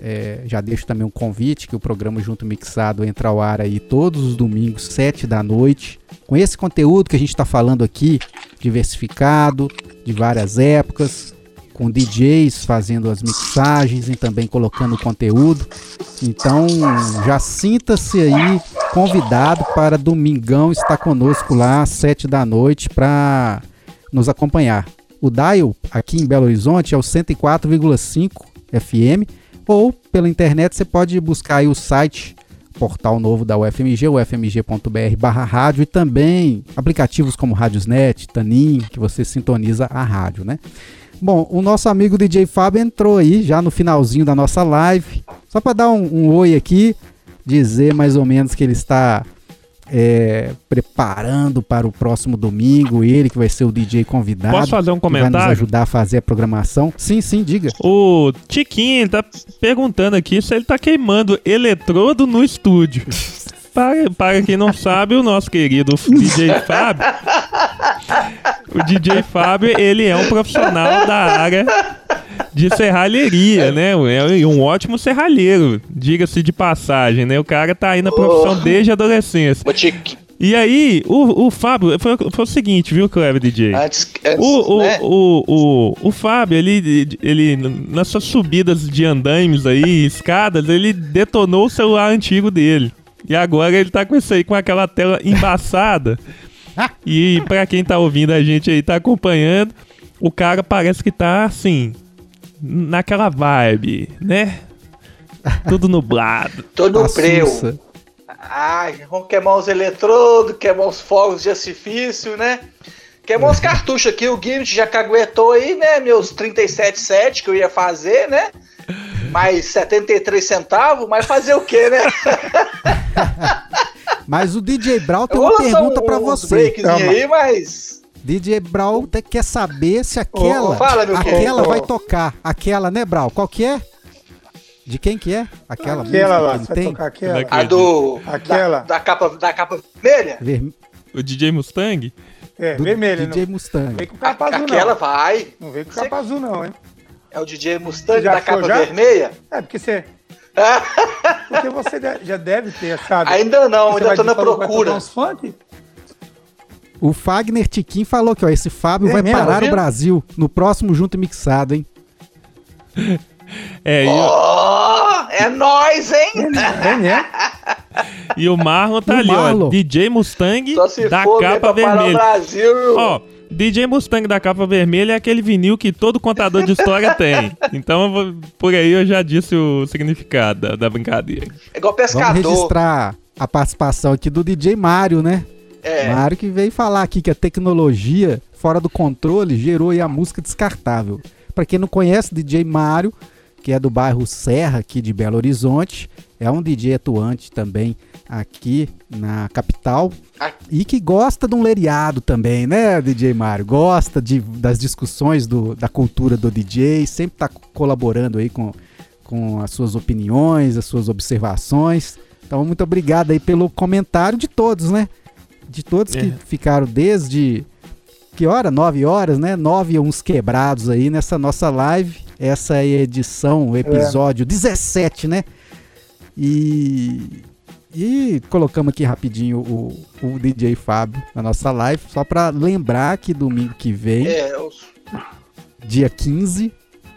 [SPEAKER 5] é, já deixo também um convite que o programa Junto Mixado entra ao ar aí todos os domingos, 7 da noite, com esse conteúdo que a gente está falando aqui, diversificado, de várias épocas, com DJs fazendo as mixagens e também colocando conteúdo. Então já sinta-se aí convidado para domingão estar conosco lá às 7 da noite para nos acompanhar. O dial aqui em Belo Horizonte é o 104,5 FM ou pela internet você pode buscar aí o site portal novo da UFMG, ufmg.br barra rádio e também aplicativos como Radiosnet, Tanin, que você sintoniza a rádio, né? Bom, o nosso amigo DJ Fábio entrou aí já no finalzinho da nossa live. Só para dar um, um oi aqui, dizer mais ou menos que ele está é, preparando para o próximo domingo. Ele que vai ser o DJ convidado.
[SPEAKER 3] Posso fazer um
[SPEAKER 5] que vai nos
[SPEAKER 3] comentário?
[SPEAKER 5] ajudar a fazer a programação. Sim, sim, diga.
[SPEAKER 3] O Tiquinho tá perguntando aqui se ele tá queimando eletrodo no estúdio. Para, para quem não sabe, o nosso querido DJ Fábio. O DJ Fábio, ele é um profissional da área de serralheria, né? É um ótimo serralheiro, diga-se de passagem, né? O cara tá aí na profissão
[SPEAKER 1] Oh.
[SPEAKER 3] desde a adolescência. E aí, o, o Fábio, foi, foi o seguinte, viu, Cleber DJ?
[SPEAKER 1] antes, antes
[SPEAKER 3] O, o,
[SPEAKER 1] né?
[SPEAKER 3] o, o, o Fábio, ele, ele, nas suas subidas de andaimes aí, escadas, ele detonou o celular antigo dele. E agora ele tá com isso aí, com aquela tela embaçada. e pra quem tá ouvindo a gente aí, tá acompanhando, o cara parece que tá assim, naquela vibe, né? Tudo nublado.
[SPEAKER 1] Breu.
[SPEAKER 5] Sussa.
[SPEAKER 1] Ai, vamos queimar os eletrodos, queimar os fogos de artifício, né? Queimar os cartuchos aqui, o Gimmick já caguetou aí, né? Meus 37,7 que eu ia fazer, né? Mais 73 centavos, mas fazer o quê, né?
[SPEAKER 5] Mas o DJ Brau tem uma pergunta
[SPEAKER 1] um-
[SPEAKER 5] pra
[SPEAKER 1] uns
[SPEAKER 5] você.
[SPEAKER 1] aí, mas.
[SPEAKER 5] DJ Brau até quer saber se aquela,
[SPEAKER 1] Ô, fala, meu
[SPEAKER 5] aquela
[SPEAKER 1] querido.
[SPEAKER 5] vai tocar. Aquela, né, Brau? Qual que é? De quem que é? Aquela,
[SPEAKER 2] Aquela lá, você
[SPEAKER 5] tem?
[SPEAKER 2] tocar aquela.
[SPEAKER 3] Daqui.
[SPEAKER 1] A do.
[SPEAKER 2] Aquela.
[SPEAKER 1] Da, da capa, da capa vermelha?
[SPEAKER 5] Ver-
[SPEAKER 3] O DJ Mustang?
[SPEAKER 2] É,
[SPEAKER 5] do
[SPEAKER 2] vermelho.
[SPEAKER 5] DJ
[SPEAKER 2] Não
[SPEAKER 5] Mustang.
[SPEAKER 2] vem com capa azul,
[SPEAKER 1] Aquela
[SPEAKER 2] não.
[SPEAKER 1] vai.
[SPEAKER 2] Não vem com
[SPEAKER 1] Você-
[SPEAKER 2] capa azul, não, hein?
[SPEAKER 1] É o DJ Mustang
[SPEAKER 2] Já
[SPEAKER 1] da capa
[SPEAKER 2] já?
[SPEAKER 1] vermelha?
[SPEAKER 2] É, porque você. Porque você já deve ter, sabe?
[SPEAKER 1] Ainda não,
[SPEAKER 2] Você
[SPEAKER 1] ainda tô na procura.
[SPEAKER 2] tocar uns funk?
[SPEAKER 5] O Fagner Tiquim falou que ó, esse Fábio
[SPEAKER 2] É
[SPEAKER 5] vai
[SPEAKER 2] mesmo,
[SPEAKER 5] parar o? Brasil no próximo Junto e Mixado, hein?
[SPEAKER 3] É, o-
[SPEAKER 1] Ó, é nóis, hein?
[SPEAKER 2] É, né?
[SPEAKER 3] e o Marlon tá
[SPEAKER 5] O
[SPEAKER 3] ali,
[SPEAKER 5] Marlon.
[SPEAKER 3] ó. DJ Mustang
[SPEAKER 1] Só se
[SPEAKER 3] da capa
[SPEAKER 1] pra parar o
[SPEAKER 3] vermelha.
[SPEAKER 1] Brasil.
[SPEAKER 3] Ó, DJ Mustang da capa vermelha é aquele vinil que todo contador de história tem. Então, vou- por aí eu já disse o significado da, da brincadeira.
[SPEAKER 1] É igual
[SPEAKER 5] Vamos
[SPEAKER 1] pescador.
[SPEAKER 5] registrar a participação aqui do DJ Mário, né?
[SPEAKER 1] É.
[SPEAKER 5] Mário que veio falar aqui que a tecnologia fora do controle gerou aí a música descartável. Pra quem não conhece, DJ Mário, que é do bairro Serra, aqui de Belo Horizonte, é um DJ atuante também aqui na capital
[SPEAKER 1] Ah.
[SPEAKER 5] e que gosta de um leriado também, né, DJ Mário? Gosta de, das discussões do, da cultura do DJ, sempre tá colaborando aí com, com as suas opiniões, as suas observações. Então, muito obrigado aí pelo comentário de todos, né? De todos que
[SPEAKER 3] É.
[SPEAKER 5] ficaram desde. Que hora? Nove horas, né? Nove e uns quebrados aí nessa nossa live. Essa é a edição, o episódio 17, né? E. E colocamos aqui rapidinho o, o DJ Fábio na nossa live, só pra lembrar que domingo que vem,
[SPEAKER 1] É, eu
[SPEAKER 5] dia 15,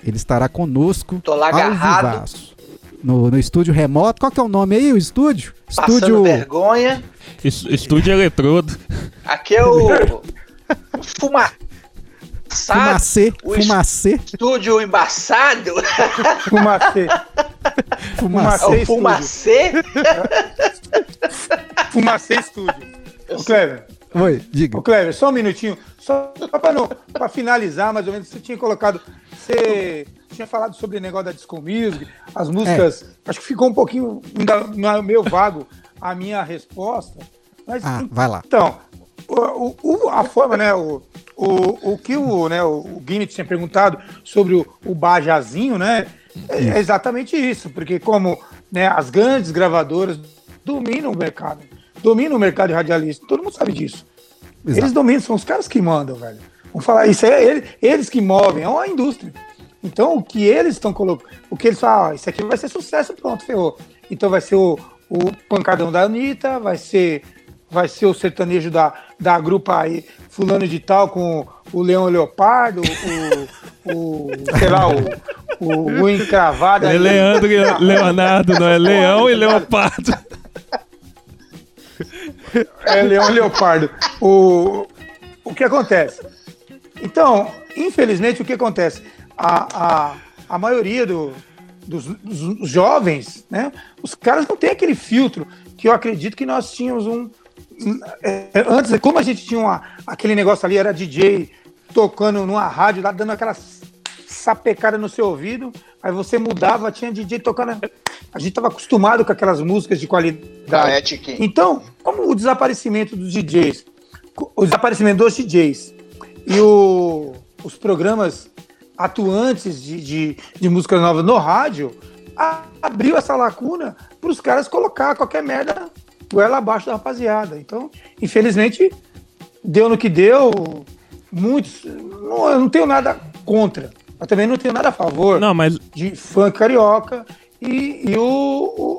[SPEAKER 5] ele estará conosco
[SPEAKER 1] tô lá
[SPEAKER 5] ao
[SPEAKER 1] agarrado,
[SPEAKER 5] vivaço. No, no estúdio remoto. Qual que é o nome aí, o estúdio?
[SPEAKER 1] passando
[SPEAKER 5] Estúdio
[SPEAKER 1] vergonha.
[SPEAKER 3] Es- Estúdio eletrodo.
[SPEAKER 1] Aqui é o. o Fumaçado.
[SPEAKER 5] Fumacê.
[SPEAKER 1] o
[SPEAKER 5] Fumacê.
[SPEAKER 1] Estúdio embaçado.
[SPEAKER 2] Fumacê.
[SPEAKER 1] É
[SPEAKER 5] Fumacê.
[SPEAKER 2] Fumacê.
[SPEAKER 1] o Fumacê.
[SPEAKER 2] Fumacê Estúdio. Ô, Cleber.
[SPEAKER 5] Oi, diga.
[SPEAKER 2] Ô, Cleber, só um minutinho. Só, só pra, não, pra finalizar, mais ou menos, você tinha colocado. Você tinha falado sobre o negócio da disco music, as músicas.
[SPEAKER 5] É.
[SPEAKER 2] Acho que ficou um pouquinho ainda na- meio vago a minha resposta. Mas,
[SPEAKER 5] Ah, vai lá.
[SPEAKER 2] Então, o, o- a forma, né? O, o, o que o, né, o Guinness tinha perguntado sobre o, o Bajazinho, né? É, é exatamente isso, porque como né, as grandes gravadoras dominam o mercado, dominam o mercado de radialista, todo mundo sabe disso.
[SPEAKER 5] Exato.
[SPEAKER 2] Eles dominam, são os caras que mandam, velho. Vamos falar, isso é ele- eles que movem, é uma indústria. Então, o que eles estão colocando, o que eles falam, ah, isso aqui vai ser sucesso, pronto, ferrou. Então vai ser o, o pancadão da Anitta, vai ser, vai ser o sertanejo da, da grupa aí, fulano de tal, com o Leão Leopardo, o, o sei lá, o, o, o encravado.
[SPEAKER 3] É. Leandro e Leonardo, não é Leão e Leopardo.
[SPEAKER 2] É Leão Leopardo. O, o que acontece? Então, infelizmente, o que acontece? A, a, a maioria do- dos, dos jovens, né? Os caras não têm aquele filtro que eu acredito que nós tínhamos um. É, antes, como a gente tinha uma, aquele negócio ali, era DJ tocando numa rádio lá, dando aquela sapecada no seu ouvido, aí você mudava, tinha DJ tocando. A gente estava acostumado com aquelas músicas de qualidade.
[SPEAKER 1] é.
[SPEAKER 2] Então, como o desaparecimento dos DJs, o desaparecimento dos DJs e o- os programas atuantes de, de, de música nova no rádio, a- abriu essa lacuna para os caras colocar qualquer merda goela abaixo da rapaziada. Então, infelizmente, deu no que deu. Muitos. Não, eu não tenho nada contra, mas também não tenho nada a favor
[SPEAKER 3] Não, mas
[SPEAKER 2] de funk carioca e, e o,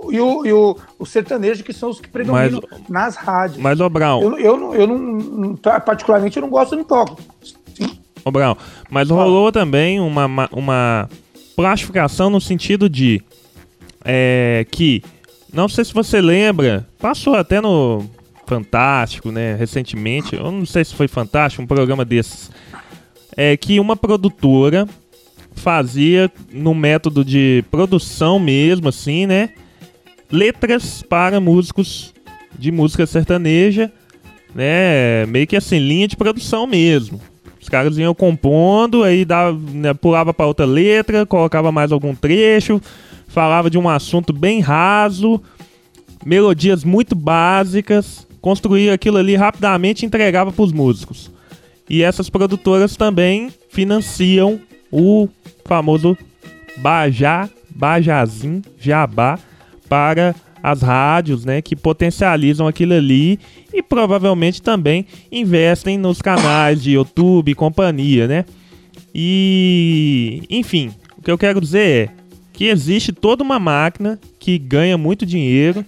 [SPEAKER 2] o- e, o, e o, o sertanejo, que são os que predominam nas rádios.
[SPEAKER 3] Mas, ô Brown,
[SPEAKER 2] Eu, eu, não, eu não, particularmente, eu não gosto, eu não toco.
[SPEAKER 3] ô Brown, mas rolou também uma, uma, uma plastificação no sentido de é, que, não sei se você lembra, passou até no Fantástico, né, recentemente, eu não sei se foi Fantástico, um programa desses, é que uma produtora fazia no método de produção mesmo, assim, né, letras para músicos de música sertaneja, né? Meio que assim, linha de produção mesmo. Os caras iam compondo, aí dava, né, pulava para outra letra, colocava mais algum trecho, falava de um assunto bem raso, melodias muito básicas, construía aquilo ali rapidamente e entregava para os músicos. E essas produtoras também financiam o famoso Bajá, Bajazim, Jabá para as rádios, né, que potencializam aquilo ali e provavelmente também investem nos canais de YouTube e companhia, né? E, enfim, o que eu quero dizer é que existe toda uma máquina que ganha muito dinheiro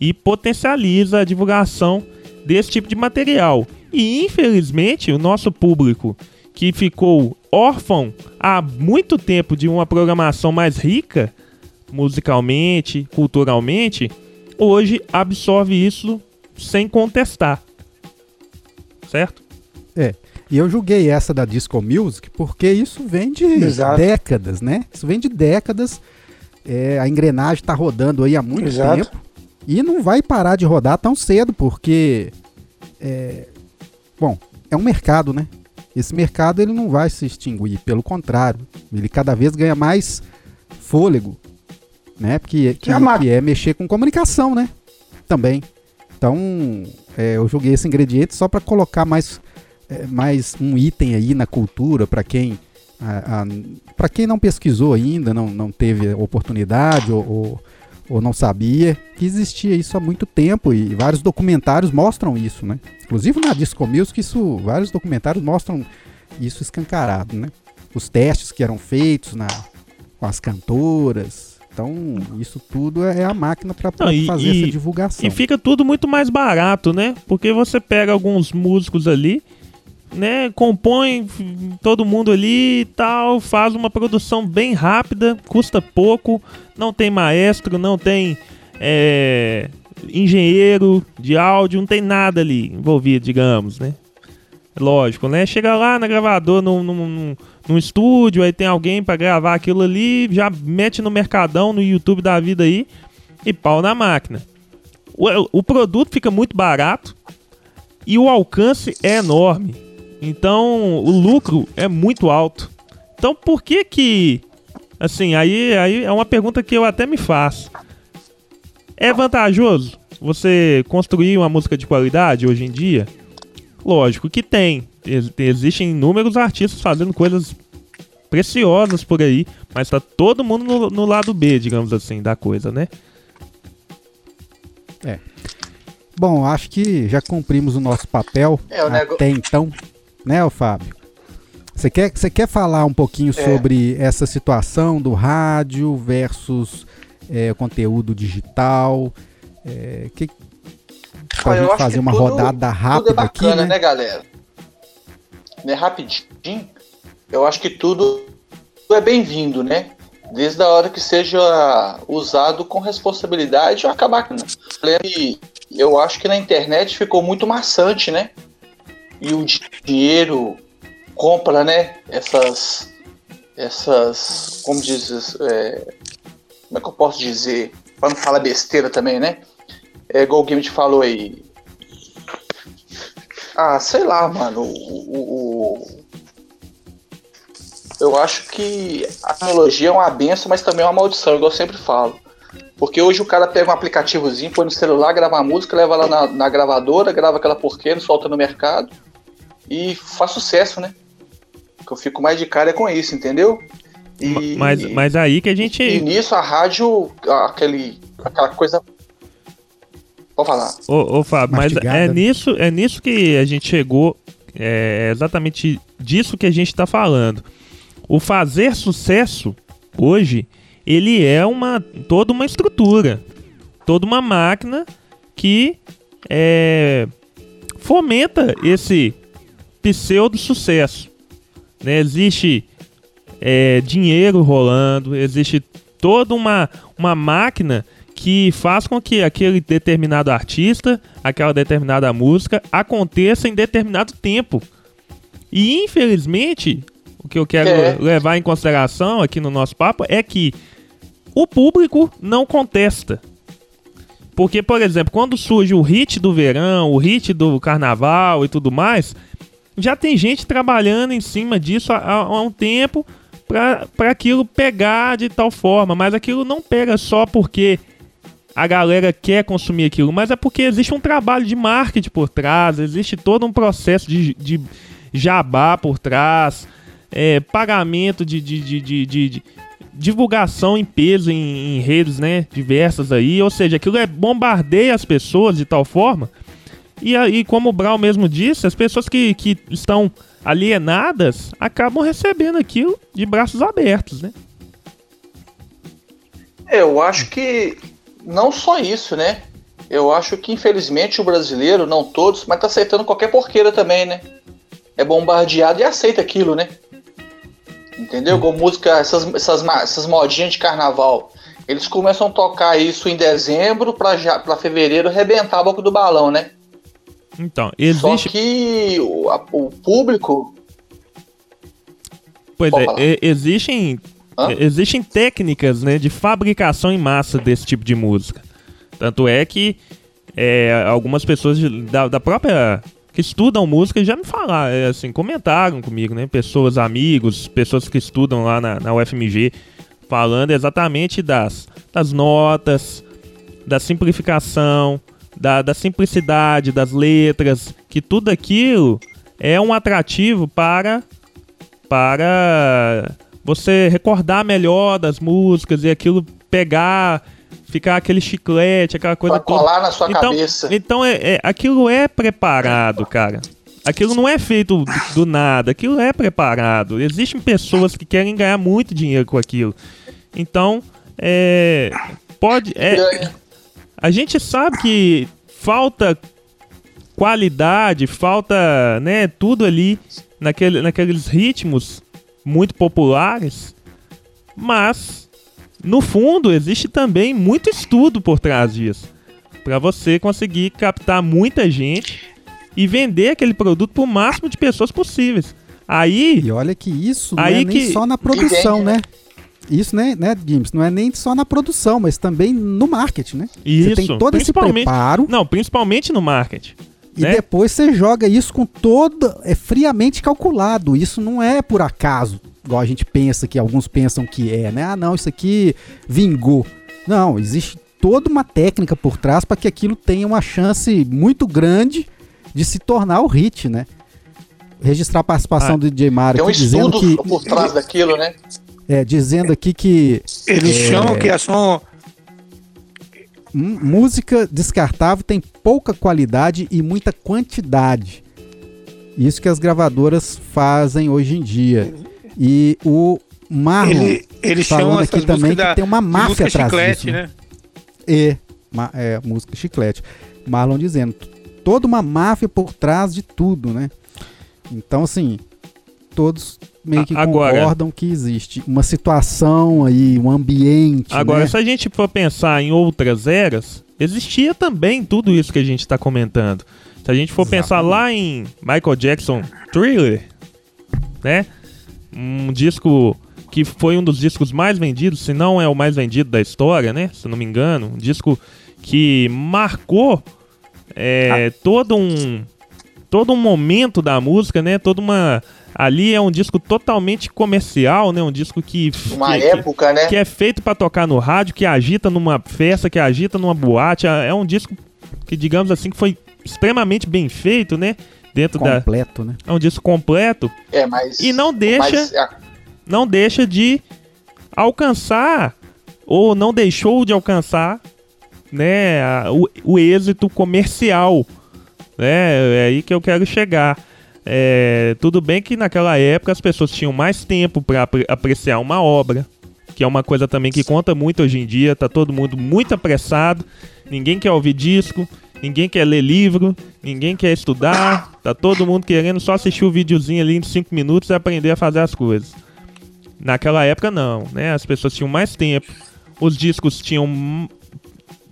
[SPEAKER 3] e potencializa a divulgação desse tipo de material. E infelizmente, o nosso público que ficou órfão há muito tempo de uma programação mais rica, musicalmente, culturalmente, hoje absorve isso sem contestar. Certo?
[SPEAKER 5] E eu julguei essa da Disco Music porque isso vem de
[SPEAKER 1] Exato.
[SPEAKER 5] décadas, né? Isso vem de décadas. É, a engrenagem está rodando aí há muito
[SPEAKER 1] Exato.
[SPEAKER 5] tempo. E não vai parar de rodar tão cedo, porque. é, bom, é um mercado, né? Esse mercado ele não vai se extinguir, pelo contrário, ele cada vez ganha mais fôlego, né? Porque que,
[SPEAKER 1] É
[SPEAKER 5] que é mexer com comunicação, né? Também. Então, é, eu joguei esse ingrediente só para colocar mais, é, mais um item aí na cultura para quem para quem não pesquisou ainda, não, não teve oportunidade ou, ou, ou não sabia que existia isso há muito tempo e vários documentários mostram isso, né? Inclusive na Disco Music, isso, vários documentários mostram isso escancarado, né? Os testes que eram feitos na, com as cantoras. Então, isso tudo é a máquina para fazer
[SPEAKER 3] e-
[SPEAKER 5] essa divulgação.
[SPEAKER 3] E fica tudo muito mais barato, né? Porque você pega alguns músicos ali, né? Compõe todo mundo ali e tal, faz uma produção bem rápida, custa pouco, não tem maestro, não tem é, engenheiro de áudio, não tem nada ali envolvido, digamos, né? Lógico, né? Chega lá na gravadora, num, num, num- estúdio, aí tem alguém pra gravar aquilo ali, já mete no Mercadão, no YouTube da vida aí, e pau na máquina. O, o produto fica muito barato e o alcance é enorme. Então o lucro é muito alto. Então por que que. Assim, aí, aí é uma pergunta que eu até me faço. É vantajoso você construir uma música de qualidade hoje em dia? Lógico que tem. Ex- Existem inúmeros artistas fazendo coisas preciosas por aí, mas tá todo mundo no, no lado B, digamos assim, da coisa, né?
[SPEAKER 5] Bom, acho que já cumprimos o nosso papel
[SPEAKER 1] É, o nego-
[SPEAKER 5] até então, né, Fábio? Você quer, você quer falar um pouquinho
[SPEAKER 1] É.
[SPEAKER 5] sobre essa situação do rádio versus é, conteúdo digital? É, que, pra
[SPEAKER 1] Olha,
[SPEAKER 5] gente fazer
[SPEAKER 1] que
[SPEAKER 5] uma
[SPEAKER 1] tudo-
[SPEAKER 5] rodada rápida
[SPEAKER 1] tudo é bacana,
[SPEAKER 5] aqui, né?
[SPEAKER 1] né, galera? Né, rapidinho, eu acho que tudo é bem-vindo, né? Desde a hora que seja usado com responsabilidade ou acabar com. Eu acho que na internet ficou muito maçante, né? E o di- dinheiro compra, né? Essas. Essas. Como diz. é, como é que eu posso dizer? Pra não falar besteira também, né? É igual o Game te falou aí. Ah, sei lá, mano. O, o- o- Eu acho que a tecnologia é uma benção, mas também é uma maldição, igual eu sempre falo. Porque hoje o cara pega um aplicativozinho, põe no celular, grava a música, leva lá na, na gravadora, grava aquela porqueira, solta no mercado e faz sucesso, né? O que eu fico mais de cara é com isso, entendeu? E,
[SPEAKER 3] Mas, mas aí que a gente.
[SPEAKER 1] e nisso a rádio, aquele, aquela coisa. Pode falar.
[SPEAKER 3] Ô, ô Fábio, mas
[SPEAKER 5] Mastigada,
[SPEAKER 3] é
[SPEAKER 5] né?
[SPEAKER 3] nisso, é nisso que a gente chegou. É exatamente disso que a gente está falando. O fazer sucesso hoje, ele é uma toda uma estrutura, toda uma máquina que é, fomenta esse pseudo sucesso. Né? Existe é, dinheiro rolando, existe toda uma, uma máquina que faz com que aquele determinado artista, aquela determinada música aconteça em determinado tempo. E infelizmente, o que eu quero
[SPEAKER 1] É.
[SPEAKER 3] levar em consideração aqui no nosso papo é que o público não contesta. Porque, por exemplo, quando surge o hit do verão, o hit do carnaval e tudo mais, já tem gente trabalhando em cima disso há, há um tempo para aquilo pegar de tal forma, mas aquilo não pega só porque a galera quer consumir aquilo, mas é porque existe um trabalho de marketing por trás, existe todo um processo de, de jabá por trás, é, pagamento de, de, de, divulgação em peso em, em, redes né, diversas aí, ou seja, aquilo é bombardeia as pessoas de tal forma. E aí, como o Brau mesmo disse, as pessoas que, que estão alienadas acabam recebendo aquilo de braços abertos, né?
[SPEAKER 1] Eu acho que não só isso, né? Eu acho que infelizmente o brasileiro, não todos, mas tá aceitando qualquer porqueira também, né? É bombardeado e aceita aquilo, né? Entendeu? Com música, essas, essas, essas modinhas de carnaval. Eles começam a tocar isso em dezembro pra fevereiro arrebentar a boca do balão, né?
[SPEAKER 3] Então, existe.
[SPEAKER 1] Só que o, a, o público.
[SPEAKER 3] Pois é, existem Hã? Existem técnicas né, de fabricação em massa desse tipo de música. Tanto é que é, algumas pessoas da, da, própria. que estudam música já me falaram, é, assim, comentaram comigo, né? Pessoas, amigos, pessoas que estudam lá na, na UFMG, falando exatamente das, das notas, da simplificação, da, da simplicidade das letras, que tudo aquilo é um atrativo para. para você recordar melhor das músicas e aquilo pegar, ficar aquele chiclete, aquela coisa
[SPEAKER 1] pra colar toda. na sua
[SPEAKER 3] então,
[SPEAKER 1] cabeça.
[SPEAKER 3] Então, é, é, aquilo é preparado, cara. Aquilo não é feito do, nada, aquilo é preparado. Existem pessoas que querem ganhar muito dinheiro com aquilo. Então, é. Pode. É, a gente sabe que falta qualidade, falta, né, tudo ali naquele, naqueles ritmos muito populares, mas no fundo existe também muito estudo por trás disso, para você conseguir captar muita gente e vender aquele produto para o máximo de pessoas possíveis. Aí
[SPEAKER 5] e olha que isso não é nem só na produção, né? Isso, né, né, Gims? Não é nem só na produção, mas também no marketing, né?
[SPEAKER 3] Isso. Você
[SPEAKER 5] tem todo esse preparo.
[SPEAKER 3] Não, principalmente no marketing.
[SPEAKER 5] E né? depois você joga isso com todo. É friamente calculado. Isso não é por acaso, igual a gente pensa que alguns pensam que é, né? Ah, não, isso aqui vingou. Não, existe toda uma técnica por trás para que aquilo tenha uma chance muito grande de se tornar o hit, né? Registrar a participação ah, do DJ Mario
[SPEAKER 1] tem um
[SPEAKER 5] dizendo
[SPEAKER 1] que por trás daquilo, né?
[SPEAKER 5] É, dizendo aqui que
[SPEAKER 2] eles é, chamam que é só
[SPEAKER 5] música descartável tem pouca qualidade e muita quantidade. Isso que as gravadoras fazem hoje em dia. E o Marlon ele,
[SPEAKER 2] ele falando
[SPEAKER 5] aqui também que tem uma máfia atrás
[SPEAKER 2] chiclete,
[SPEAKER 5] disso.
[SPEAKER 2] Né?
[SPEAKER 5] E, é, música chiclete. Marlon dizendo, toda uma máfia por trás de tudo, né? Então, assim, todos meio que agora, concordam que existe uma situação aí, um ambiente.
[SPEAKER 3] Agora,
[SPEAKER 5] né?
[SPEAKER 3] se a gente for pensar em outras eras, existia também tudo isso que a gente está comentando. Se a gente for Exatamente. pensar lá em Michael Jackson Thriller, né? Um disco que foi um dos discos mais vendidos, se não é o mais vendido da história, né? Se não me engano, um disco que marcou é, ah. todo um todo um momento da música, né? Toda uma Ali é um disco totalmente comercial, né? Um disco que.
[SPEAKER 1] Uma
[SPEAKER 3] que,
[SPEAKER 1] época, né?
[SPEAKER 3] Que é feito para tocar no rádio, que agita numa festa, que agita numa boate. É, é um disco que, digamos assim, que foi extremamente bem feito, né? Dentro
[SPEAKER 5] completo, da. Completo, né?
[SPEAKER 3] É um disco completo.
[SPEAKER 1] É, mas.
[SPEAKER 3] E não deixa. Mas... Não deixa de alcançar, ou não deixou de alcançar, né? A, o, o êxito comercial. Né? É aí que eu quero chegar. É, tudo bem que naquela época as pessoas tinham mais tempo para ap apreciar uma obra, que é uma coisa também que conta muito hoje em dia. Tá todo mundo muito apressado, ninguém quer ouvir disco, ninguém quer ler livro, ninguém quer estudar. Tá todo mundo querendo só assistir o videozinho ali em 5 minutos e aprender a fazer as coisas. Naquela época não, né? As pessoas tinham mais tempo, os discos tinham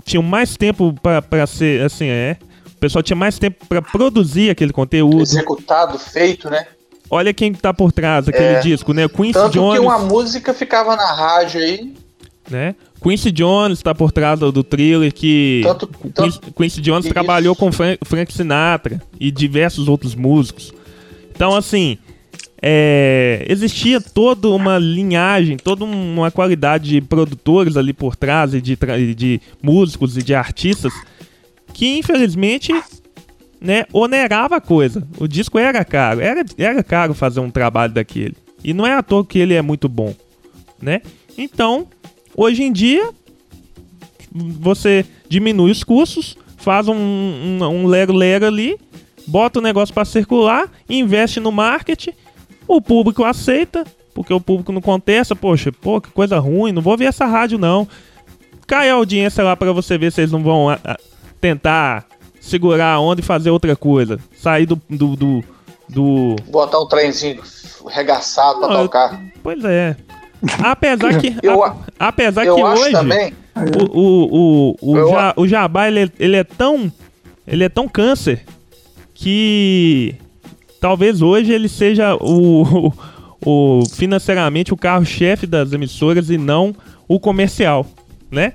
[SPEAKER 3] tinham mais tempo para ser assim, é, o pessoal tinha mais tempo para produzir aquele conteúdo.
[SPEAKER 1] Executado, feito, né?
[SPEAKER 3] Olha quem tá por trás daquele é, disco, né? Quincy
[SPEAKER 1] Tanto
[SPEAKER 3] Jones.
[SPEAKER 1] que uma música ficava na rádio aí.
[SPEAKER 3] Né? Quincy Jones tá por trás do, do thriller que.
[SPEAKER 1] Tanto-
[SPEAKER 3] Quincy,
[SPEAKER 1] tanto-
[SPEAKER 3] Quincy Jones
[SPEAKER 1] Isso.
[SPEAKER 3] trabalhou com Fran- Frank Sinatra e diversos outros músicos. Então, assim, é, existia toda uma linhagem, toda um- uma qualidade de produtores ali por trás, e de, de músicos e de artistas, que infelizmente né, onerava a coisa. O disco era caro, era, era caro fazer um trabalho daquele. E não é à toa que ele é muito bom, né? Então, hoje em dia, você diminui os custos, faz um, um, um lero-lero ali, bota o negócio para circular, investe no marketing, o público aceita, porque o público não contesta, poxa, pô, que coisa ruim, não vou ver essa rádio não. Cai a audiência lá para você ver se eles não vão tentar segurar a onda e fazer outra coisa. Sair do. do, do, do-
[SPEAKER 1] Botar um trenzinho regaçado pra
[SPEAKER 3] Não, eu-
[SPEAKER 1] tocar.
[SPEAKER 3] Pois é. Apesar que.
[SPEAKER 1] Eu
[SPEAKER 3] a- apesar
[SPEAKER 1] Eu
[SPEAKER 3] que
[SPEAKER 1] acho
[SPEAKER 3] hoje.
[SPEAKER 1] também.
[SPEAKER 3] O, o, o, o,
[SPEAKER 1] Eu-
[SPEAKER 3] ja- o Jabá, ele, é- ele é tão. Ele é tão câncer que. Talvez hoje ele seja o, o, o- financeiramente o carro-chefe das emissoras e não o comercial, né?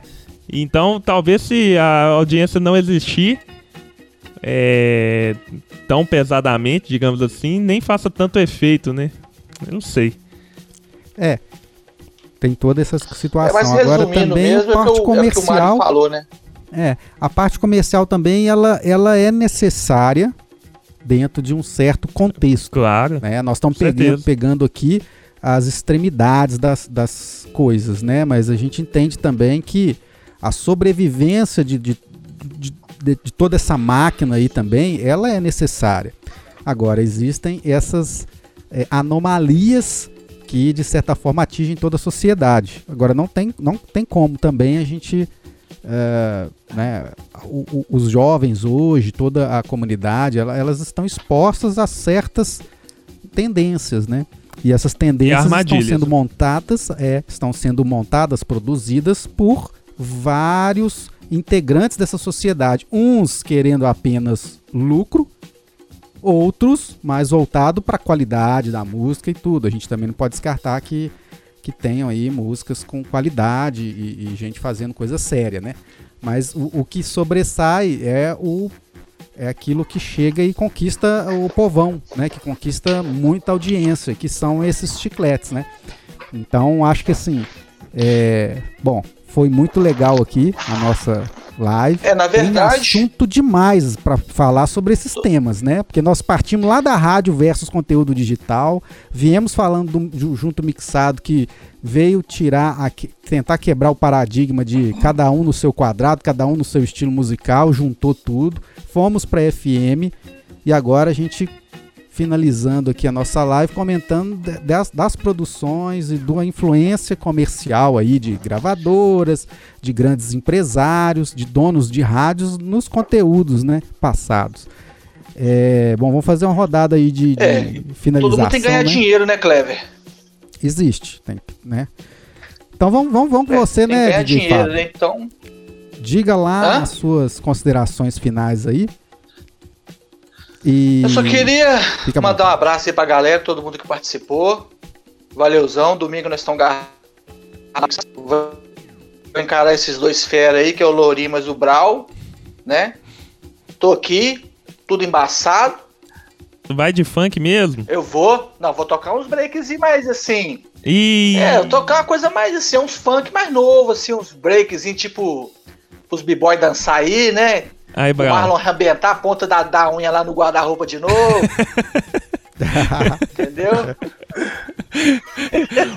[SPEAKER 3] Então, talvez se a audiência não existir é, tão pesadamente, digamos assim, nem faça tanto efeito, né? Eu não sei.
[SPEAKER 5] É. Tem toda essa
[SPEAKER 1] É,
[SPEAKER 5] situação.
[SPEAKER 1] mas
[SPEAKER 5] Agora também
[SPEAKER 1] mesmo,
[SPEAKER 5] a parte
[SPEAKER 1] é, o que o, é o que o Mário
[SPEAKER 5] comercial.
[SPEAKER 1] falou, né?
[SPEAKER 5] É, a parte comercial também ela, ela é necessária dentro de um certo contexto.
[SPEAKER 3] Claro.
[SPEAKER 5] né? Nós estamos pegando, pegando aqui as extremidades das, das coisas, né? Mas a gente entende também que a sobrevivência de, de, de, de- toda essa máquina aí também, ela é necessária. Agora, existem essas é, anomalias que, de certa forma, atingem toda a sociedade. Agora, não tem, não tem como também a gente... é, né, o- o- os jovens hoje, toda a comunidade, ela- elas estão expostas a certas tendências, né? E essas tendências estão
[SPEAKER 3] armadilhas,
[SPEAKER 5] sendo
[SPEAKER 3] né?
[SPEAKER 5] montadas, é, estão sendo montadas, produzidas por vários integrantes dessa sociedade, uns querendo apenas lucro, outros mais voltado para a qualidade da música e tudo. A gente também não pode descartar que que tenham aí músicas com qualidade e, e gente fazendo coisa séria, né? Mas o, o que sobressai é o é aquilo que chega e conquista o povão, né? Que conquista muita audiência, que são esses chicletes, né? Então acho que assim, é, bom, foi muito legal aqui a nossa live.
[SPEAKER 1] É, na
[SPEAKER 5] Tem
[SPEAKER 1] verdade,
[SPEAKER 5] assunto demais para falar sobre esses temas, né? Porque nós partimos lá da rádio versus conteúdo digital, viemos falando do, junto mixado que veio tirar, a, tentar quebrar o paradigma de cada um no seu quadrado, cada um no seu estilo musical, juntou tudo, fomos para FM e agora a gente finalizando aqui a nossa live comentando das, das produções e da influência comercial aí de gravadoras, de grandes empresários, de donos de rádios nos conteúdos, né, passados. É, bom, vamos fazer uma rodada aí de, de
[SPEAKER 1] É,
[SPEAKER 5] finalização.
[SPEAKER 1] todo mundo tem que ganhar
[SPEAKER 5] né?
[SPEAKER 1] dinheiro, né, Clever?
[SPEAKER 5] Existe, tem, né? Então vamos, vamos, vamos com você,
[SPEAKER 1] É, tem que
[SPEAKER 5] né,
[SPEAKER 1] ganhar
[SPEAKER 5] DJ
[SPEAKER 1] dinheiro,
[SPEAKER 5] Fábio?
[SPEAKER 1] né? Então,
[SPEAKER 5] Diga lá
[SPEAKER 1] Hã?
[SPEAKER 5] as suas considerações finais aí. E
[SPEAKER 1] eu só queria
[SPEAKER 5] Fica
[SPEAKER 1] mandar um abraço aí pra galera, todo mundo que participou. Valeuzão, domingo nós estamos garrados. Vou encarar esses dois fera aí, que é o Lorimas e o Brau, né? Tô aqui, tudo embaçado.
[SPEAKER 3] Vai de funk mesmo?
[SPEAKER 1] Eu vou, não, vou tocar uns breaks e mais assim.
[SPEAKER 3] E.
[SPEAKER 1] É, eu tocar uma coisa mais assim, uns funk mais novo, assim, uns breaks, tipo, os b-boy dançar aí, né?
[SPEAKER 3] Aí,
[SPEAKER 1] O. Marlon arrebentar a ponta da, da unha lá no guarda-roupa de novo. Entendeu?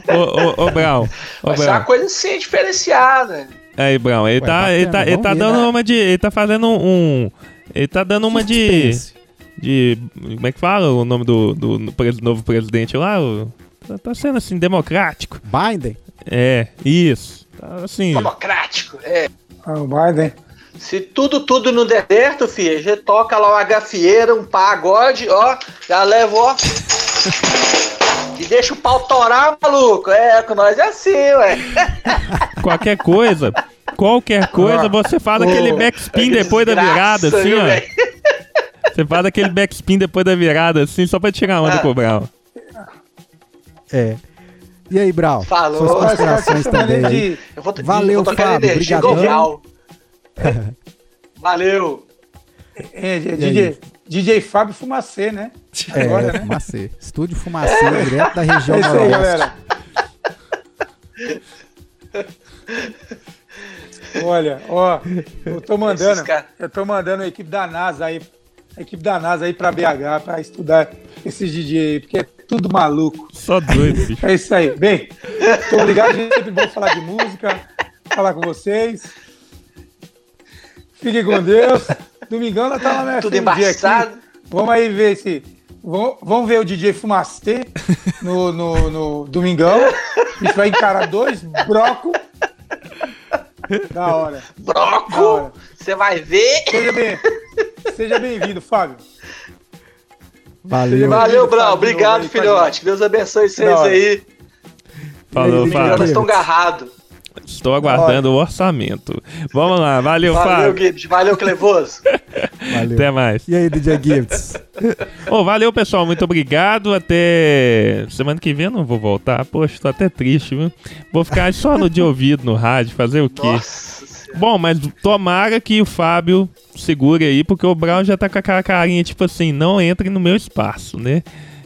[SPEAKER 3] Ô, ô, ô, Brown. Ô,
[SPEAKER 1] Vai ser uma coisa assim, diferenciada.
[SPEAKER 3] Aí, Brown. Ele
[SPEAKER 5] Ué,
[SPEAKER 3] tá,
[SPEAKER 5] bacana,
[SPEAKER 3] ele tá, ele tá dando
[SPEAKER 5] né?
[SPEAKER 3] uma de. Ele tá fazendo um. Ele tá dando uma de. De. Como é que fala o nome do, do, do novo presidente lá? O- tá, tá sendo assim, democrático.
[SPEAKER 5] Biden?
[SPEAKER 3] É, isso. Tá assim.
[SPEAKER 1] Democrático. É.
[SPEAKER 6] Ah, o Biden.
[SPEAKER 1] Se tudo, tudo não der certo, filho, já toca lá uma gafieira, um pagode, ó, já leva, ó. E deixa o pau torar, maluco. É, com nós é assim, ué.
[SPEAKER 3] Qualquer coisa. Qualquer coisa, você faz aquele
[SPEAKER 1] Ô,
[SPEAKER 3] backspin
[SPEAKER 1] que
[SPEAKER 3] depois da
[SPEAKER 1] desgraça,
[SPEAKER 3] virada, assim,
[SPEAKER 1] viu,
[SPEAKER 3] ó. Você faz aquele backspin depois da virada, assim, só pra tirar onda
[SPEAKER 1] Ah.
[SPEAKER 3] com o Brown.
[SPEAKER 5] É. E aí, Brau?
[SPEAKER 1] Falou.
[SPEAKER 5] Suas considerações também aí.
[SPEAKER 2] de-
[SPEAKER 1] Eu vou,
[SPEAKER 5] Valeu, Fábio,
[SPEAKER 1] energia
[SPEAKER 5] brigadão.
[SPEAKER 1] jovial. Valeu.
[SPEAKER 2] É,
[SPEAKER 5] aí?
[SPEAKER 2] DJ, DJ Fábio Fumacê, né? Agora,
[SPEAKER 5] É,
[SPEAKER 2] né?
[SPEAKER 5] Fumacê. Estúdio Fumacê, direto da região
[SPEAKER 2] É isso aí, galera. Olha, ó, eu tô mandando, eu tô mandando a equipe da NASA aí, a equipe da NASA aí pra BH pra estudar esses DJ aí, porque é tudo maluco.
[SPEAKER 3] Só doido, bicho.
[SPEAKER 2] É isso aí. Bem, muito obrigado, gente. Sempre bom falar de música, falar com vocês. Fiquem com Deus. Domingão nós tá lá na
[SPEAKER 1] Tudo
[SPEAKER 2] FMG aqui.
[SPEAKER 1] embaçado.
[SPEAKER 2] Vamos aí ver se. Vamos, vamos ver o DJ Fumacê no, no, no Domingão. A gente vai encarar dois broco. Da hora.
[SPEAKER 1] Broco. Você vai ver.
[SPEAKER 2] Seja bem- seja bem-vindo, Fábio.
[SPEAKER 5] Valeu.
[SPEAKER 1] Valeu, Brau.
[SPEAKER 2] Fábio,
[SPEAKER 1] Obrigado, filhote. Deus abençoe vocês aí.
[SPEAKER 3] Falou, Fábio.
[SPEAKER 1] Nós estamos agarrados.
[SPEAKER 3] Estou aguardando o orçamento. Vamos lá, valeu,
[SPEAKER 1] Valeu,
[SPEAKER 3] Fábio.
[SPEAKER 1] Gibbs. Valeu, Clevoso.
[SPEAKER 5] Valeu.
[SPEAKER 3] Até mais.
[SPEAKER 5] E aí, DJ Gifts?
[SPEAKER 3] Ô, valeu, pessoal. Muito obrigado. Até semana que vem eu não vou voltar. Poxa, tô até triste, viu? Vou ficar só no de ouvido no rádio, fazer o quê?
[SPEAKER 1] Nossa.
[SPEAKER 3] Bom, mas tomara que o Fábio segure aí, porque o Brown já tá com aquela carinha, tipo assim, não entre no meu espaço, né?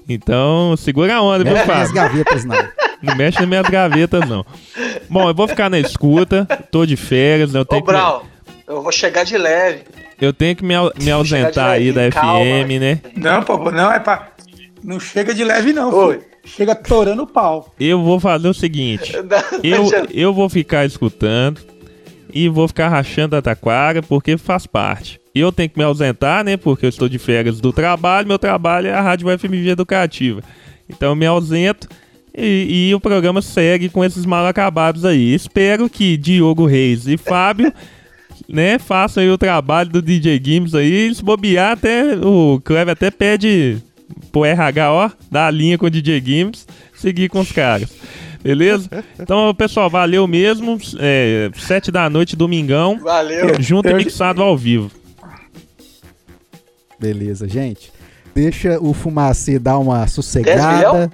[SPEAKER 3] Então, segura a onda,
[SPEAKER 5] nas
[SPEAKER 3] Fábio?
[SPEAKER 5] gavetas, não.
[SPEAKER 3] Não mexe nas minhas gavetas, não. Bom, eu vou ficar na escuta, tô de férias, eu
[SPEAKER 1] Ô,
[SPEAKER 3] tenho que,
[SPEAKER 1] Brau. Eu vou chegar de leve.
[SPEAKER 3] eu tenho que me, au- me ausentar aí da
[SPEAKER 1] calma.
[SPEAKER 3] FM, né?
[SPEAKER 2] Não, pô, não é pra. Não chega de leve, não.
[SPEAKER 1] Oi.
[SPEAKER 2] filho. Chega torando o pau.
[SPEAKER 3] Eu vou fazer o seguinte, eu, eu vou ficar escutando e vou ficar rachando a taquara porque faz parte. Eu tenho que me ausentar, né? Porque eu estou de férias do trabalho. Meu trabalho é a Rádio FMG Educativa. Então eu me ausento e, e o programa segue com esses mal acabados aí. Espero que Diogo Reis e Fábio, né, façam aí o trabalho do DJ Games aí. Se bobear, até o Cleber até pede pro RH, ó, dar a linha com o DJ Games, seguir com os caras. Beleza? Então, pessoal, valeu mesmo. É, sete da noite, domingão.
[SPEAKER 1] Valeu.
[SPEAKER 3] Junto e mixado ao vivo.
[SPEAKER 5] Beleza, gente. Deixa o Fumacê dar uma
[SPEAKER 1] 10
[SPEAKER 5] sossegada.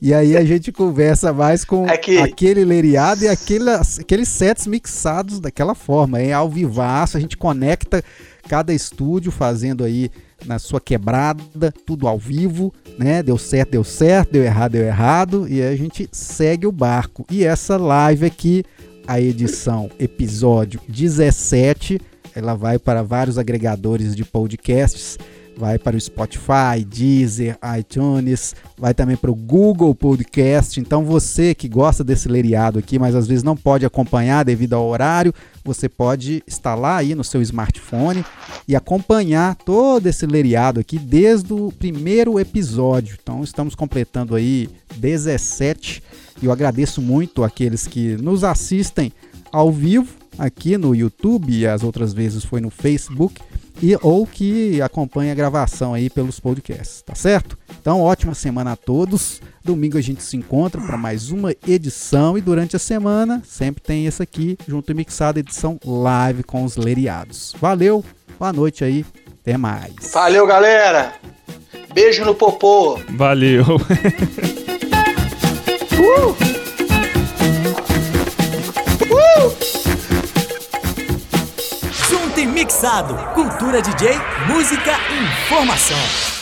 [SPEAKER 5] E aí a gente conversa mais com
[SPEAKER 1] Aqui.
[SPEAKER 5] aquele leriado e aquelas, aqueles sets mixados daquela forma, hein? Ao vivaço, a gente conecta cada estúdio fazendo aí na sua quebrada, tudo ao vivo, né? Deu certo, deu certo, deu errado, deu errado, e aí a gente segue o barco. E essa live aqui, a edição episódio 17, ela vai para vários agregadores de podcasts vai para o Spotify, Deezer, iTunes, vai também para o Google Podcast. Então você que gosta desse leriado aqui, mas às vezes não pode acompanhar devido ao horário, você pode instalar aí no seu smartphone e acompanhar todo esse leriado aqui desde o primeiro episódio. Então estamos completando aí 17 e eu agradeço muito aqueles que nos assistem ao vivo aqui no YouTube e as outras vezes foi no Facebook e ou que acompanha a gravação aí pelos podcasts, tá certo? Então, ótima semana a todos. Domingo a gente se encontra para mais uma edição e durante a semana sempre tem essa aqui, junto e mixada edição live com os leriados. Valeu, boa noite aí, até mais.
[SPEAKER 1] Valeu, galera. Beijo no popô.
[SPEAKER 3] Valeu.
[SPEAKER 4] Junto e mixado. Cultura DJ, música e informação.